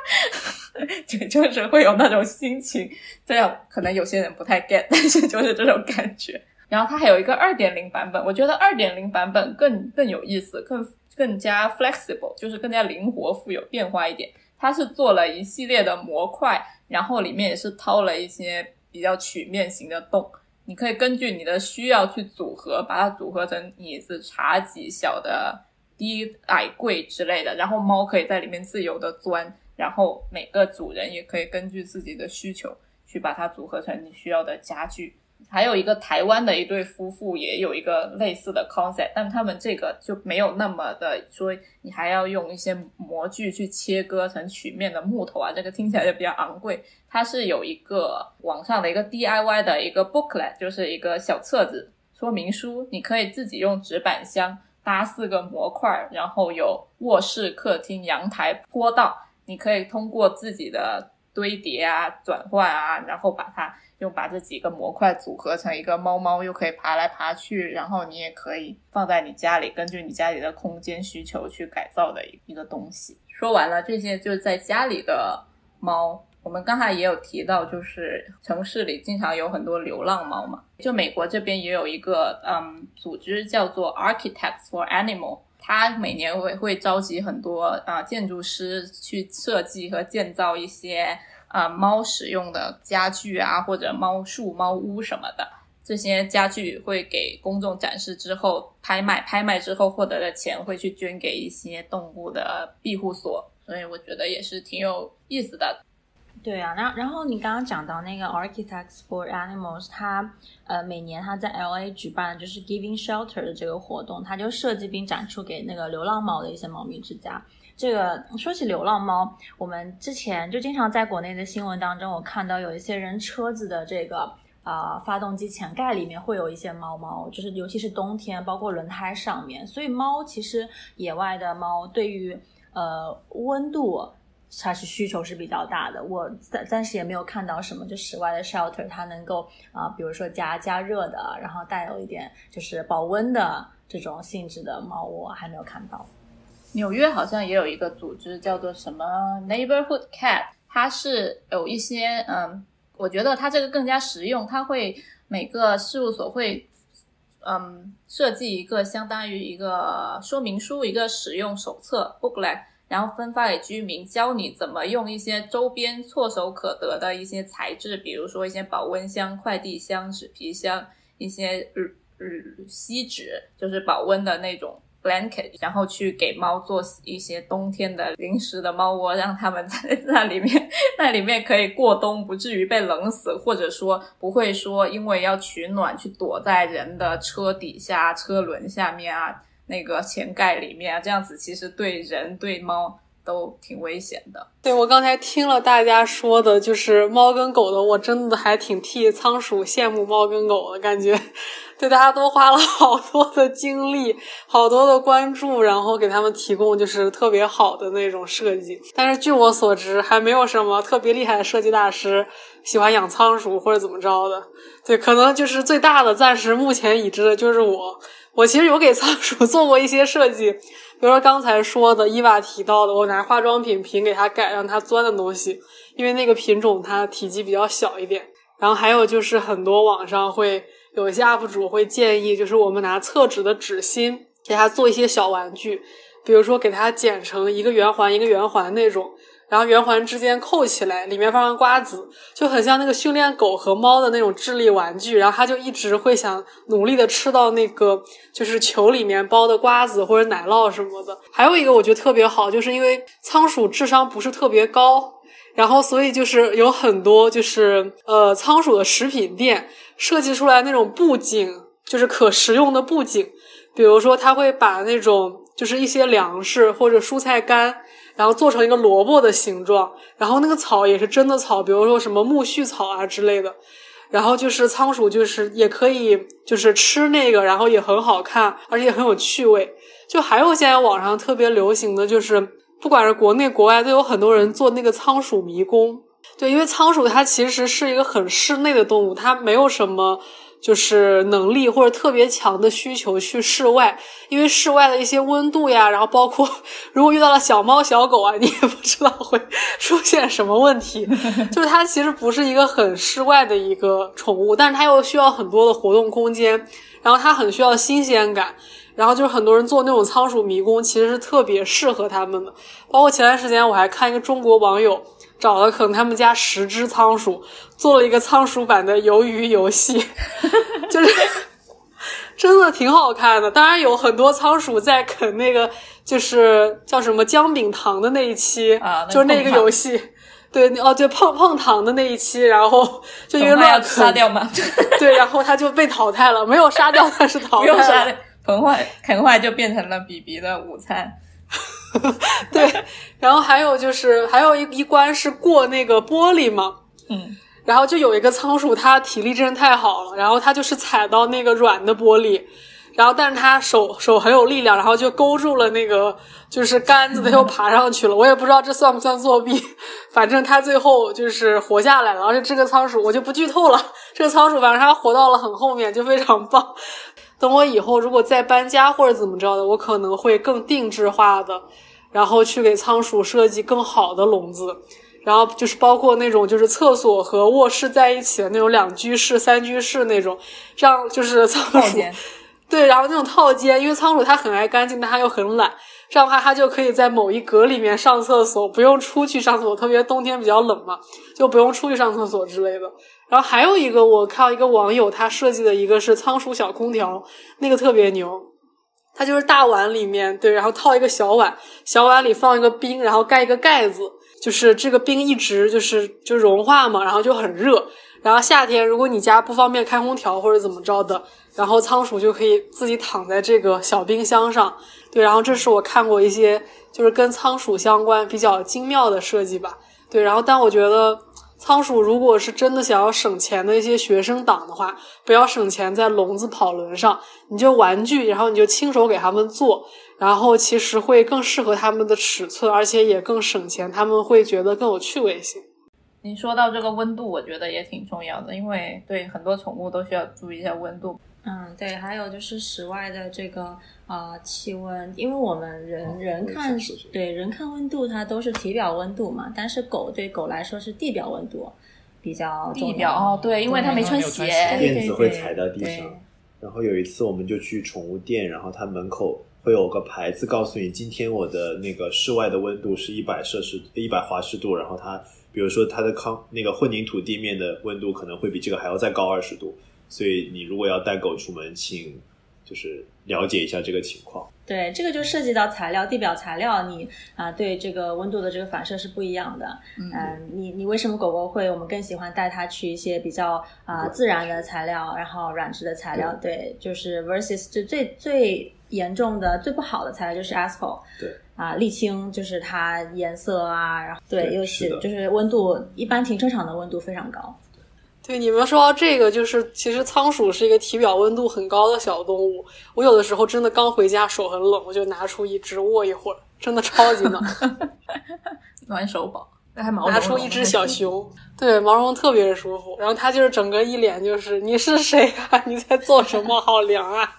[SPEAKER 1] 就 就是会有那种心情。这样可能有些人不太 get，但是就是这种感觉。然后它还有一个二点零版本，我觉得二点零版本更更有意思，更更加 flexible，就是更加灵活、富有变化一点。它是做了一系列的模块，然后里面也是掏了一些。比较曲面型的洞，你可以根据你的需要去组合，把它组合成椅子、茶几、小的低矮柜之类的，然后猫可以在里面自由的钻，然后每个主人也可以根据自己的需求去把它组合成你需要的家具。还有一个台湾的一对夫妇也有一个类似的 concept，但他们这个就没有那么的说你还要用一些模具去切割成曲面的木头啊，这个听起来就比较昂贵。它是有一个网上的一个 DIY 的一个 booklet，就是一个小册子说明书，你可以自己用纸板箱搭四个模块，然后有卧室、客厅、阳台、坡道，你可以通过自己的堆叠啊、转换啊，然后把它用把这几个模块组合成一个猫猫，又可以爬来爬去，然后你也可以放在你家里，根据你家里的空间需求去改造的一一个东西。说完了这些，就是在家里的猫。我们刚才也有提到，就是城市里经常有很多流浪猫嘛。就美国这边也有一个嗯组织叫做 Architects for Animal，他每年会会召集很多啊建筑师去设计和建造一些啊猫使用的家具啊或者猫树、猫屋什么的。这些家具会给公众展示之后拍卖，拍卖之后获得的钱会去捐给一些动物的庇护所。所以我觉得也是挺有意思的。
[SPEAKER 4] 对啊，然然后你刚刚讲到那个 Architects for Animals，它呃每年它在 L A 举办就是 Giving Shelter 的这个活动，它就设计并展出给那个流浪猫的一些猫咪之家。这个说起流浪猫，我们之前就经常在国内的新闻当中，我看到有一些人车子的这个啊发动机前盖里面会有一些猫猫，就是尤其是冬天，包括轮胎上面。所以猫其实野外的猫对于呃温度。它是需求是比较大的，我暂暂时也没有看到什么就室外的 shelter，它能够啊，比如说加加热的，然后带有一点就是保温的这种性质的猫窝，还没有看到。
[SPEAKER 1] 纽约好像也有一个组织叫做什么 Neighborhood Cat，它是有一些嗯，我觉得它这个更加实用，它会每个事务所会嗯设计一个相当于一个说明书，一个使用手册 booklet。然后分发给居民，教你怎么用一些周边唾手可得的一些材质，比如说一些保温箱、快递箱、纸皮箱，一些嗯嗯锡纸，就是保温的那种 blanket，然后去给猫做一些冬天的临时的猫窝，让它们 在那里面，那里面可以过冬，不至于被冷死，或者说不会说因为要取暖去躲在人的车底下、车轮下面啊。那个前盖里面，这样子其实对人对猫都挺危险的。
[SPEAKER 3] 对我刚才听了大家说的，就是猫跟狗的，我真的还挺替仓鼠羡慕猫跟狗的感觉。对大家都花了好多的精力，好多的关注，然后给他们提供就是特别好的那种设计。但是据我所知，还没有什么特别厉害的设计大师喜欢养仓鼠或者怎么着的。对，可能就是最大的，暂时目前已知的就是我。我其实有给仓鼠 做过一些设计，比如说刚才说的伊娃提到的，我拿化妆品瓶给它改让它钻的东西，因为那个品种它体积比较小一点。然后还有就是很多网上会有一些 UP 主会建议，就是我们拿厕纸的纸芯给它做一些小玩具，比如说给它剪成一个圆环一个圆环那种。然后圆环之间扣起来，里面放上瓜子，就很像那个训练狗和猫的那种智力玩具。然后它就一直会想努力的吃到那个就是球里面包的瓜子或者奶酪什么的。还有一个我觉得特别好，就是因为仓鼠智商不是特别高，然后所以就是有很多就是呃仓鼠的食品店设计出来那种布景，就是可食用的布景，比如说它会把那种就是一些粮食或者蔬菜干。然后做成一个萝卜的形状，然后那个草也是真的草，比如说什么苜蓿草啊之类的。然后就是仓鼠，就是也可以就是吃那个，然后也很好看，而且很有趣味。就还有现在网上特别流行的就是，不管是国内国外，都有很多人做那个仓鼠迷宫。对，因为仓鼠它其实是一个很室内的动物，它没有什么。就是能力或者特别强的需求去室外，因为室外的一些温度呀，然后包括 如果遇到了小猫小狗啊，你也不知道会出现什么问题。就是它其实不是一个很室外的一个宠物，但是它又需要很多的活动空间，然后它很需要新鲜感，然后就是很多人做那种仓鼠迷宫，其实是特别适合他们的。包括前段时间我还看一个中国网友。找了可能他们家十只仓鼠，做了一个仓鼠版的鱿鱼游戏，就是真的挺好看的。当然有很多仓鼠在啃那个，就是叫什么姜饼糖的那一期
[SPEAKER 1] 啊，
[SPEAKER 3] 就是那个游戏。对，哦，对，碰碰糖的那一期，然后就因为乱啃，
[SPEAKER 1] 杀掉吗？
[SPEAKER 3] 对，然后他就被淘汰了，没有杀掉，但是淘汰了。不
[SPEAKER 1] 用杀，啃坏，啃坏就变成了比比的午餐。
[SPEAKER 3] 对，然后还有就是还有一一关是过那个玻璃嘛，
[SPEAKER 1] 嗯，
[SPEAKER 3] 然后就有一个仓鼠，它体力真的太好了，然后它就是踩到那个软的玻璃，然后但是它手手很有力量，然后就勾住了那个就是杆子，它又爬上去了。我也不知道这算不算作弊，反正它最后就是活下来了。而且这个仓鼠我就不剧透了，这个仓鼠反正它活到了很后面，就非常棒。等我以后如果再搬家或者怎么着的，我可能会更定制化的，然后去给仓鼠设计更好的笼子。然后就是包括那种就是厕所和卧室在一起的那种两居室、三居室那种，这样就是仓鼠。对，然后那种套间，因为仓鼠它很爱干净，但它又很懒，这样的话它就可以在某一格里面上厕所，不用出去上厕所。特别冬天比较冷嘛，就不用出去上厕所之类的。然后还有一个，我看到一个网友他设计的一个是仓鼠小空调，那个特别牛。它就是大碗里面对，然后套一个小碗，小碗里放一个冰，然后盖一个盖子。就是这个冰一直就是就融化嘛，然后就很热。然后夏天如果你家不方便开空调或者怎么着的，然后仓鼠就可以自己躺在这个小冰箱上。对，然后这是我看过一些就是跟仓鼠相关比较精妙的设计吧。对，然后但我觉得仓鼠如果是真的想要省钱的一些学生党的话，不要省钱在笼子跑轮上，你就玩具，然后你就亲手给他们做。然后其实会更适合他们的尺寸，而且也更省钱，他们会觉得更有趣味性。
[SPEAKER 1] 你说到这个温度，我觉得也挺重要的，因为对很多宠物都需要注意一下温度。
[SPEAKER 4] 嗯，对，还有就是室外的这个啊气温，因为我们人人看对人看温度，它都是体表温度嘛，但是狗对狗来说是地表温度比较
[SPEAKER 1] 地表哦，对，因为它没穿鞋，
[SPEAKER 5] 垫子会踩到地上。然后有一次我们就去宠物店，然后它门口。会有个牌子告诉你，今天我的那个室外的温度是一百摄氏一百华氏度，然后它，比如说它的康那个混凝土地面的温度可能会比这个还要再高二十度，所以你如果要带狗出门，请就是了解一下这个情况。
[SPEAKER 4] 对，这个就涉及到材料，地表材料，你啊对这个温度的这个反射是不一样的。嗯，你你为什么狗狗会我们更喜欢带它去一些比较啊自然的材料，然后软质的材料？对，就是 versus 就最最。严重的最不好的材料就是 asphalt，
[SPEAKER 5] 对
[SPEAKER 4] 啊，沥青就是它颜色啊，然后对，又是就是温度，一般停车场的温度非常高。
[SPEAKER 3] 对，你们说到这个，就是其实仓鼠是一个体表温度很高的小动物。我有的时候真的刚回家手很冷，我就拿出一只握一会儿，真的超级暖，
[SPEAKER 1] 暖手宝。还毛
[SPEAKER 3] 拿出一只小熊，对，毛茸茸特别舒服。然后它就是整个一脸就是你是谁啊？你在做什么？好凉啊！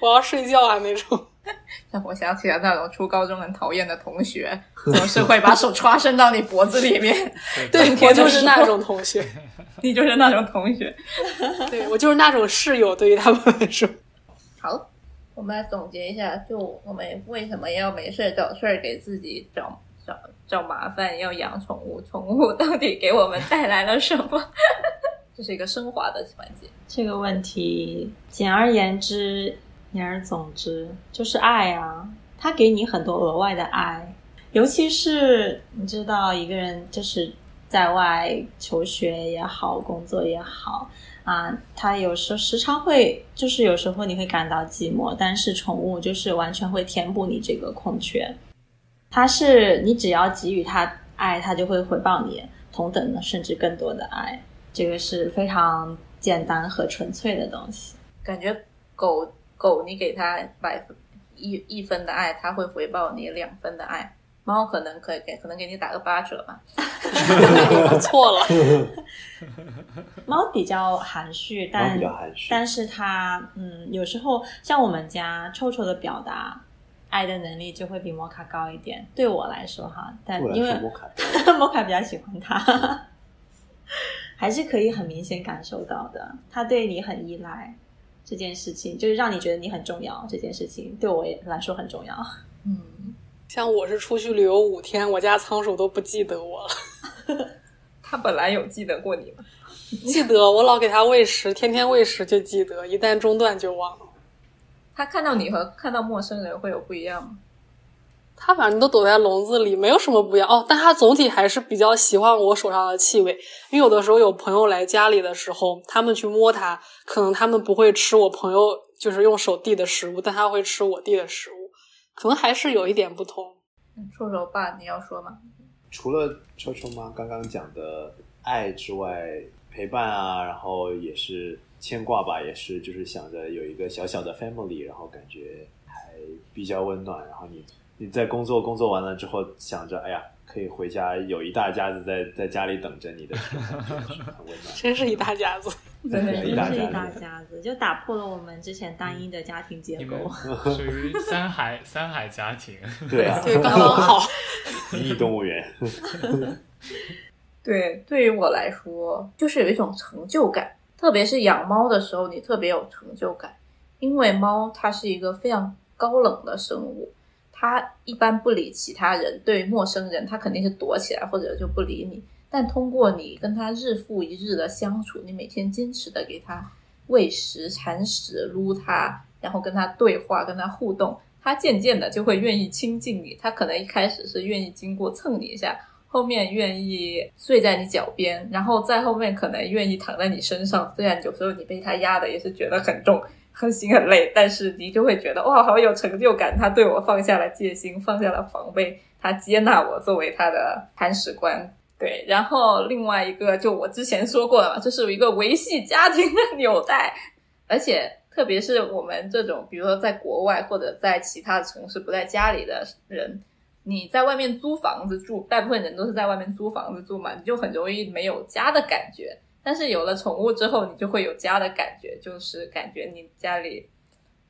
[SPEAKER 3] 我要睡觉啊那种，
[SPEAKER 1] 让我想起了那种初高中很讨厌的同学，总是会把手插伸到你脖子里面。
[SPEAKER 3] 对，我就是那种同学，
[SPEAKER 1] 你就是那种同学。
[SPEAKER 3] 对我就是那种室友，对于他们来说。
[SPEAKER 1] 好，我们来总结一下，就我们为什么要没事找事儿给自己找找找麻烦，要养宠物？宠物到底给我们带来了什么？这是一个升华的环节。
[SPEAKER 4] 这个问题，简而言之，言而总之，就是爱啊！他给你很多额外的爱，尤其是你知道，一个人就是在外求学也好，工作也好啊，他有时候时常会，就是有时候你会感到寂寞，但是宠物就是完全会填补你这个空缺。它是你只要给予它爱，它就会回报你同等的甚至更多的爱。这个是非常简单和纯粹的东西。
[SPEAKER 1] 感觉狗狗，你给它百分一一分的爱，它会回报你两分的爱。猫可能可以给，可能给你打个八折吧。
[SPEAKER 3] 错了。
[SPEAKER 4] 猫比较含蓄，但但是它嗯，有时候像我们家臭臭的表达爱的能力就会比摩卡高一点。对我来说哈，但因为
[SPEAKER 5] 摩卡
[SPEAKER 4] 摩卡比较喜欢它。还是可以很明显感受到的，他对你很依赖，这件事情就是让你觉得你很重要。这件事情对我来说很重要。
[SPEAKER 1] 嗯，
[SPEAKER 3] 像我是出去旅游五天，我家仓鼠都不记得我了。
[SPEAKER 1] 他本来有记得过你吗？
[SPEAKER 3] 记得，我老给他喂食，天天喂食就记得，一旦中断就忘了。
[SPEAKER 1] 他看到你和看到陌生人会有不一样吗？
[SPEAKER 3] 它反正都躲在笼子里，没有什么不一样哦。但它总体还是比较喜欢我手上的气味，因为有的时候有朋友来家里的时候，他们去摸它，可能他们不会吃我朋友就是用手递的食物，但他会吃我递的食物，可能还是有一点不同。
[SPEAKER 1] 臭臭爸，你要说吗？
[SPEAKER 5] 除了臭臭妈刚刚讲的爱之外，陪伴啊，然后也是牵挂吧，也是就是想着有一个小小的 family，然后感觉还比较温暖。然后你你在工作工作完了之后，想着哎呀，可以回家，有一大家子在在家里等着你的，很温暖。
[SPEAKER 3] 真是一大家子。
[SPEAKER 1] 真的
[SPEAKER 5] 一大家
[SPEAKER 4] 真是一大家子，就打破了我们之前单一的家庭结构。
[SPEAKER 2] 属于三海三海家庭，
[SPEAKER 5] 对啊，
[SPEAKER 3] 对，刚刚好。
[SPEAKER 5] 迷你动物园。
[SPEAKER 1] 对，对于我来说，就是有一种成就感，特别是养猫的时候，你特别有成就感，因为猫它是一个非常高冷的生物，他一般不理其他人，对陌生人，他肯定是躲起来或者就不理你。但通过你跟他日复一日的相处，你每天坚持的给他喂食、铲屎、撸他，然后跟他对话、跟他互动，他渐渐的就会愿意亲近你。他可能一开始是愿意经过蹭你一下，后面愿意睡在你脚边，然后再后面可能愿意躺在你身上。虽然有时候你被他压的也是觉得很重、很心很累，但是你就会觉得哇，好有成就感。他对我放下了戒心，放下了防备，他接纳我作为他的铲屎官。对，然后另外一个就我之前说过了嘛，这是一个维系家庭的纽带，而且特别是我们这种，比如说在国外或者在其他城市不在家里的人，你在外面租房子住，大部分人都是在外面租房子住嘛，你就很容易没有家的感觉。但是有了宠物之后，你就会有家的感觉，就是感觉你家里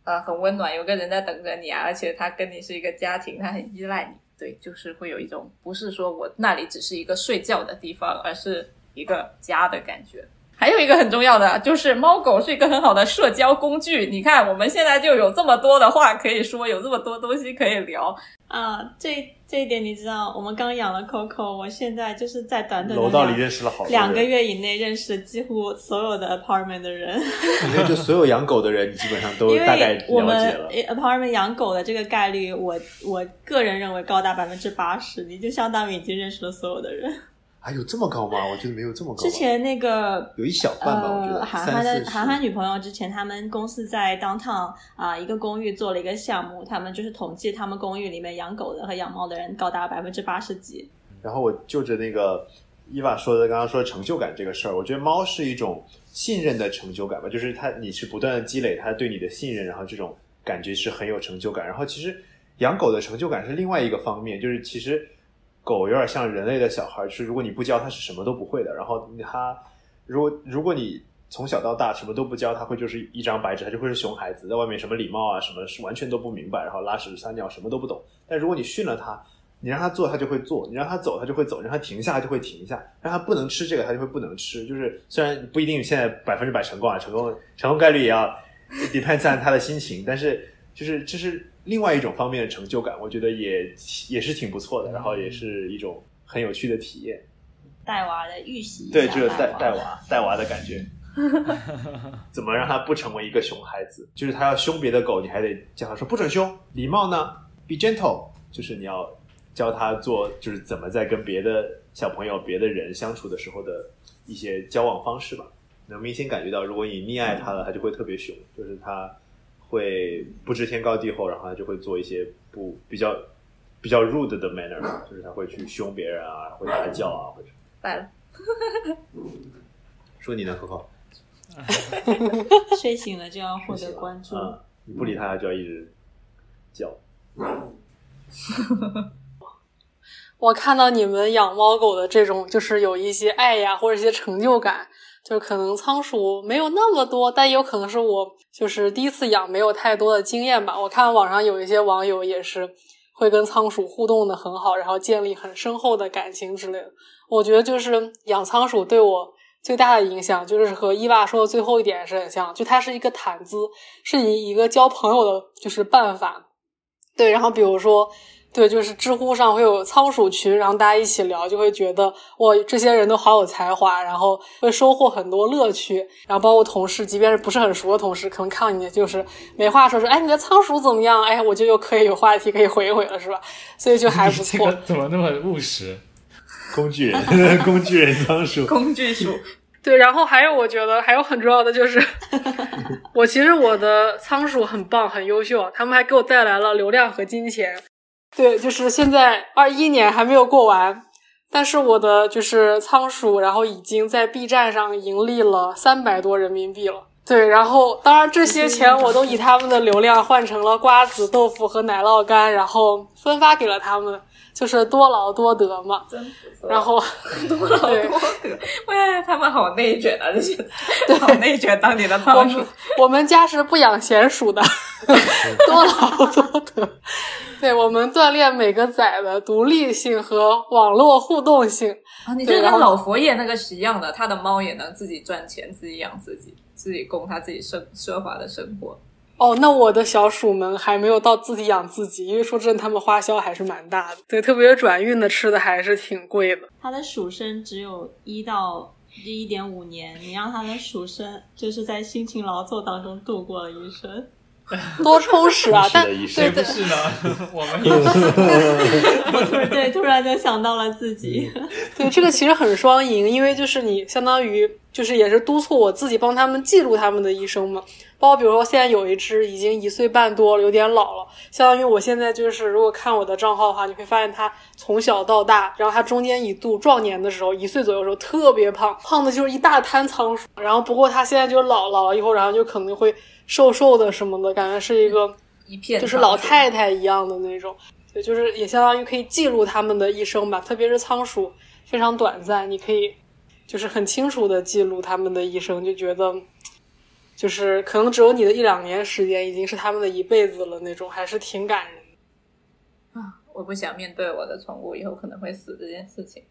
[SPEAKER 1] 呃很温暖，有个人在等着你啊，而且他跟你是一个家庭，他很依赖你。对，就是会有一种不是说我那里只是一个睡觉的地方，而是一个家的感觉。还有一个很重要的就是，猫狗是一个很好的社交工具。你看，我们现在就有这么多的话可以说，有这么多东西可以聊。
[SPEAKER 4] 啊，这这一点你知道，我们刚养了 Coco，我现在就是在短短的
[SPEAKER 5] 楼道里
[SPEAKER 4] 两
[SPEAKER 5] 认识了好多
[SPEAKER 4] 两个，月以内认识几乎所有的 apartment 的人，
[SPEAKER 5] 因为就所有养狗的人，你基本上都
[SPEAKER 4] 因
[SPEAKER 5] 大概
[SPEAKER 4] 为我们
[SPEAKER 5] 了解了。
[SPEAKER 4] apartment 养狗的这个概率，我我个人认为高达百分之八十，你就相当于已经认识了所有的人。
[SPEAKER 5] 还有这么高吗？我觉得没有这么高。
[SPEAKER 4] 之前那个
[SPEAKER 5] 有一小半吧，我觉
[SPEAKER 4] 呃，
[SPEAKER 5] 得
[SPEAKER 4] 韩寒
[SPEAKER 5] 三四十。
[SPEAKER 4] 的韩寒女朋友之前他们公司在 downtown 啊、一个公寓做了一个项目，他们就是统计他们公寓里面养狗的和养猫的人高达百分之八十几。
[SPEAKER 5] 然后我就着那个伊娃说的，刚刚说成就感这个事儿，我觉得猫是一种信任的成就感吧，就是它你是不断的积累它对你的信任，然后这种感觉是很有成就感。然后其实养狗的成就感是另外一个方面，就是其实狗有点像人类的小孩，就是如果你不教它是什么都不会的。然后它如果如果你从小到大什么都不教，它会就是一张白纸，它就会是熊孩子，在外面什么礼貌啊什么是完全都不明白，然后拉屎撒尿什么都不懂。但如果你训了它，你让它做，它就会做；你让它走，它就会走；你让它停下，它就会停下；让它不能吃这个，它就会不能吃。就是虽然不一定现在百分之百成功啊，成功成功概率也要 depends on 它的心情，但是就是这是另外一种方面的成就感，我觉得也也是挺不错的，然后也是一种很有趣的体验。
[SPEAKER 4] 带娃的预习
[SPEAKER 5] 对，就是带带娃带娃的感觉。怎么让他不成为一个熊孩子？就是他要凶别的狗，你还得叫他说不准凶。礼貌呢，be gentle，就是你要教他做，就是怎么在跟别的小朋友、别的人相处的时候的一些交往方式吧。能明显感觉到，如果你溺爱他了，他就会特别凶，就是它会不知天高地厚，然后他就会做一些不比较比较 rude 的 manner，就是他会去凶别人啊，会大叫啊，或者
[SPEAKER 1] 来了，
[SPEAKER 5] 说你呢，Coco。
[SPEAKER 4] 睡醒了就要获得关注。
[SPEAKER 5] 嗯，你不理它，它就要一直叫。
[SPEAKER 3] 我看到你们养猫狗的这种，就是有一些爱呀，或者一些成就感，就可能仓鼠没有那么多，但也有可能是我就是第一次养，没有太多的经验吧。我看网上有一些网友也是会跟仓鼠互动的很好，然后建立很深厚的感情之类的。我觉得就是养仓鼠对我最大的影响，就是和伊娃说的最后一点是很像，就它是一个谈资，是以一个交朋友的就是办法。对，然后比如说。对，就是知乎上会有仓鼠群，然后大家一起聊，就会觉得哇，这些人都好有才华，然后会收获很多乐趣。然后包括同事，即便是不是很熟的同事，可能看到你就是没话说，说哎，你的仓鼠怎么样？哎，我就又可以有话题可以回一回了，是吧？所以就还不
[SPEAKER 2] 这
[SPEAKER 3] 错。
[SPEAKER 2] 个怎么那么务实？
[SPEAKER 5] 工具人，工具人仓鼠。
[SPEAKER 1] 工具鼠，
[SPEAKER 3] 对，然后还有我觉得还有很重要的就是，我其实我的仓鼠很棒，很优秀，他们还给我带来了流量和金钱。对，就是现在二一年还没有过完，但是我的就是仓鼠，然后已经在 B 站上盈利了三百多人民币了。对，然后当然这些钱我都以他们的流量换成了瓜子、豆腐和奶酪干，然后分发给了他们，就是多劳多得嘛。
[SPEAKER 1] 真不错。
[SPEAKER 3] 然后
[SPEAKER 1] 多劳多得，喂，他们好内卷啊！这些好内卷，当你的
[SPEAKER 3] 我
[SPEAKER 1] 仓鼠
[SPEAKER 3] 们。我们家是不养闲鼠的，多劳多得。对我们锻炼每个崽的独立性和网络互动性。
[SPEAKER 1] 啊，你这跟老佛爷那个是一样的，他的猫也能自己赚钱，自己养自己，自己供他自己生奢华的生活。
[SPEAKER 3] 哦，那我的小鼠们还没有到自己养自己，因为说真的，他们花销还是蛮大的。对，特别是转运的吃的还是挺贵的。
[SPEAKER 4] 它的鼠生只有一到一点五年，你让它的鼠生就是在辛勤劳作当中度过了一生。
[SPEAKER 3] 多充实啊！但对对
[SPEAKER 2] 是呢？我们 也是。
[SPEAKER 4] 我突然对突然就想到了自己，
[SPEAKER 3] 对，这个其实很双赢，因为就是你相当于就是也是督促我自己帮他们记录他们的一生嘛。包括比如说现在有一只已经一岁半多了，有点老了，相当于我现在就是如果看我的账号的话，你会发现它从小到大，然后它中间一度壮年的时候，一岁左右的时候特别胖，胖的就是一大滩仓鼠。然后不过它现在就老老了以后，然后就可能会瘦瘦的什么的，感觉是一个
[SPEAKER 1] 一片
[SPEAKER 3] 就是老太太一样的那种，对，就是也相当于可以记录他们的一生吧。特别是仓鼠非常短暂，你可以就是很清楚的记录他们的一生，就觉得就是可能只有你的一两年时间，已经是他们的一辈子了那种，还是挺感人。
[SPEAKER 1] 啊，我不想面对我的宠物以后可能会死这件事情。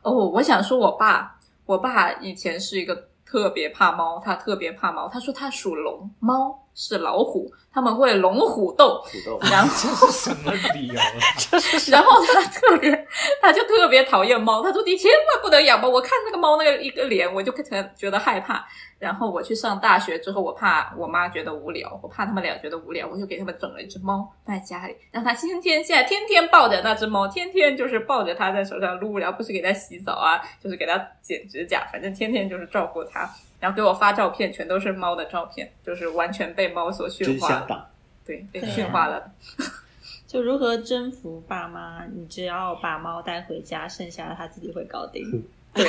[SPEAKER 1] 哦，我想说我爸，我爸以前是一个特别怕猫，他特别怕猫。他说他属龙，猫是老虎，他们会龙虎斗。然后，
[SPEAKER 2] 这是什么理由啊？
[SPEAKER 1] 然后他特别，他就特别讨厌猫。他说你千万不能养猫，我看那个猫那个一个脸，我就觉得害怕。然后我去上大学之后，我怕我妈觉得无聊，我怕他们俩觉得无聊，我就给他们整了一只猫放在家里，让他天天现在天天抱着那只猫，天天就是抱着它在手上撸，然后不是给它洗澡啊，就是给它剪指甲，反正天天就是照顾它，然后给我发照片，全都是猫的照片，就是完全被猫所驯化。对，被驯化了。
[SPEAKER 4] 就如何征服爸妈，你只要把猫带回家，剩下的它自己会搞定。
[SPEAKER 1] 对，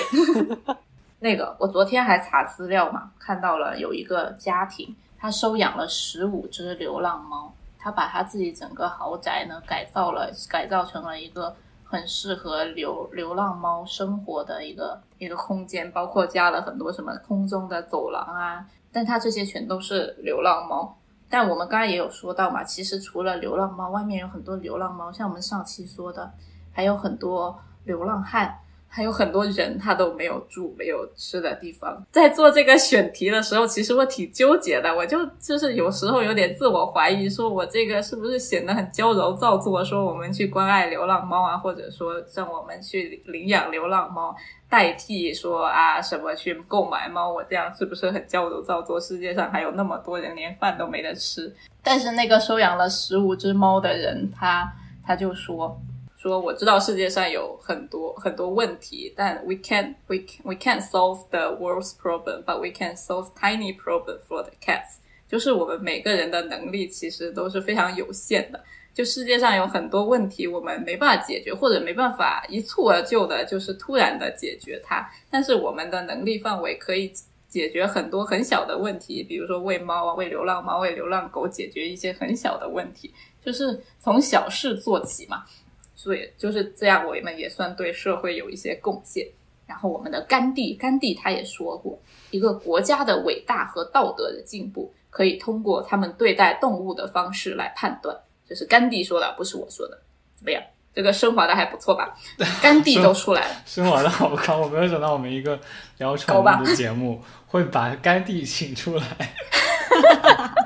[SPEAKER 1] 那个我昨天还查资料嘛，看到了有一个家庭，他收养了十五只流浪猫，他把他自己整个豪宅呢改造了，改造成了一个很适合流流浪猫生活的一个一个空间，包括加了很多什么空中的走廊啊，但它这些全都是流浪猫。但我们刚才也有说到嘛，其实除了流浪猫，外面有很多流浪猫，像我们上期说的，还有很多流浪汉，还有很多人他都没有住、没有吃的地方。在做这个选题的时候，其实我挺纠结的，我就就是有时候有点自我怀疑，说我这个是不是显得很娇柔造作？说我们去关爱流浪猫啊，或者说让我们去领养流浪猫。代替说啊什么去购买猫，我这样是不是很娇柔造作？世界上还有那么多人连饭都没得吃。但是那个收养了十五只猫的人，他他就说说我知道世界上有很多很多问题，但 we can we we can't solve the world's problem, but we can solve tiny problem for the cats。就是我们每个人的能力其实都是非常有限的。就世界上有很多问题，我们没办法解决，或者没办法一蹴而就的，就是突然的解决它。但是我们的能力范围可以解决很多很小的问题，比如说喂猫啊、喂流浪猫、喂流浪狗，解决一些很小的问题，就是从小事做起嘛。所以就是这样，我们也算对社会有一些贡献。然后我们的甘地，甘地他也说过，一个国家的伟大和道德的进步，可以通过他们对待动物的方式来判断。这是甘地说的，不是我说的。怎么样？这个升华的还不错吧？甘地都出来了，
[SPEAKER 2] 升华的好高，我没有想到我们一个聊宠物的节目会把甘地请出来。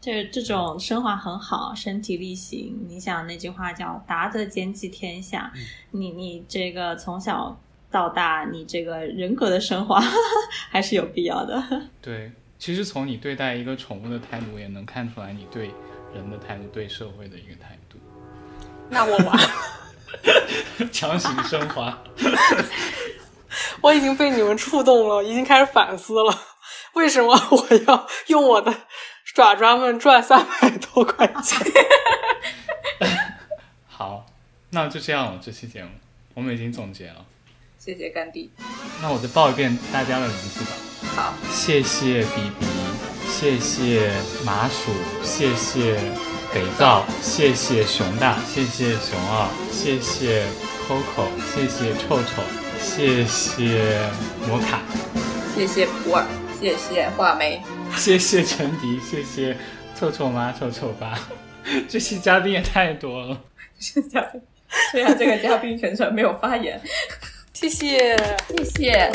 [SPEAKER 4] 这这种升华很好，身体力行。你想那句话叫“达则兼济天下”，你你这个从小到大，你这个人格的升华 还是有必要的。
[SPEAKER 2] 对，其实从你对待一个宠物的态度，也能看出来你对人的态度，对社会的一个态度。
[SPEAKER 3] 那我完，
[SPEAKER 2] 强行升华，
[SPEAKER 3] 我已经被你们触动了，已经开始反思了，为什么我要用我的爪爪们赚三百多块钱？
[SPEAKER 2] 好，那就这样了。这期节目我们已经总结了，
[SPEAKER 1] 谢谢甘地。
[SPEAKER 2] 那我再报一遍大家的名字吧。
[SPEAKER 1] 好，
[SPEAKER 2] 谢谢比比，谢谢麻薯，谢谢肥皂，谢谢熊大，谢谢熊二，谢谢 Coco，谢谢臭臭，谢谢摩卡，
[SPEAKER 1] 谢谢普洱，谢谢画眉，
[SPEAKER 2] 谢谢陈迪，谢谢臭臭妈、臭臭爸，这期嘉宾也太多了。
[SPEAKER 1] 是嘉宾，虽然这个嘉宾全程没有发言，
[SPEAKER 3] 谢谢。
[SPEAKER 1] 谢谢。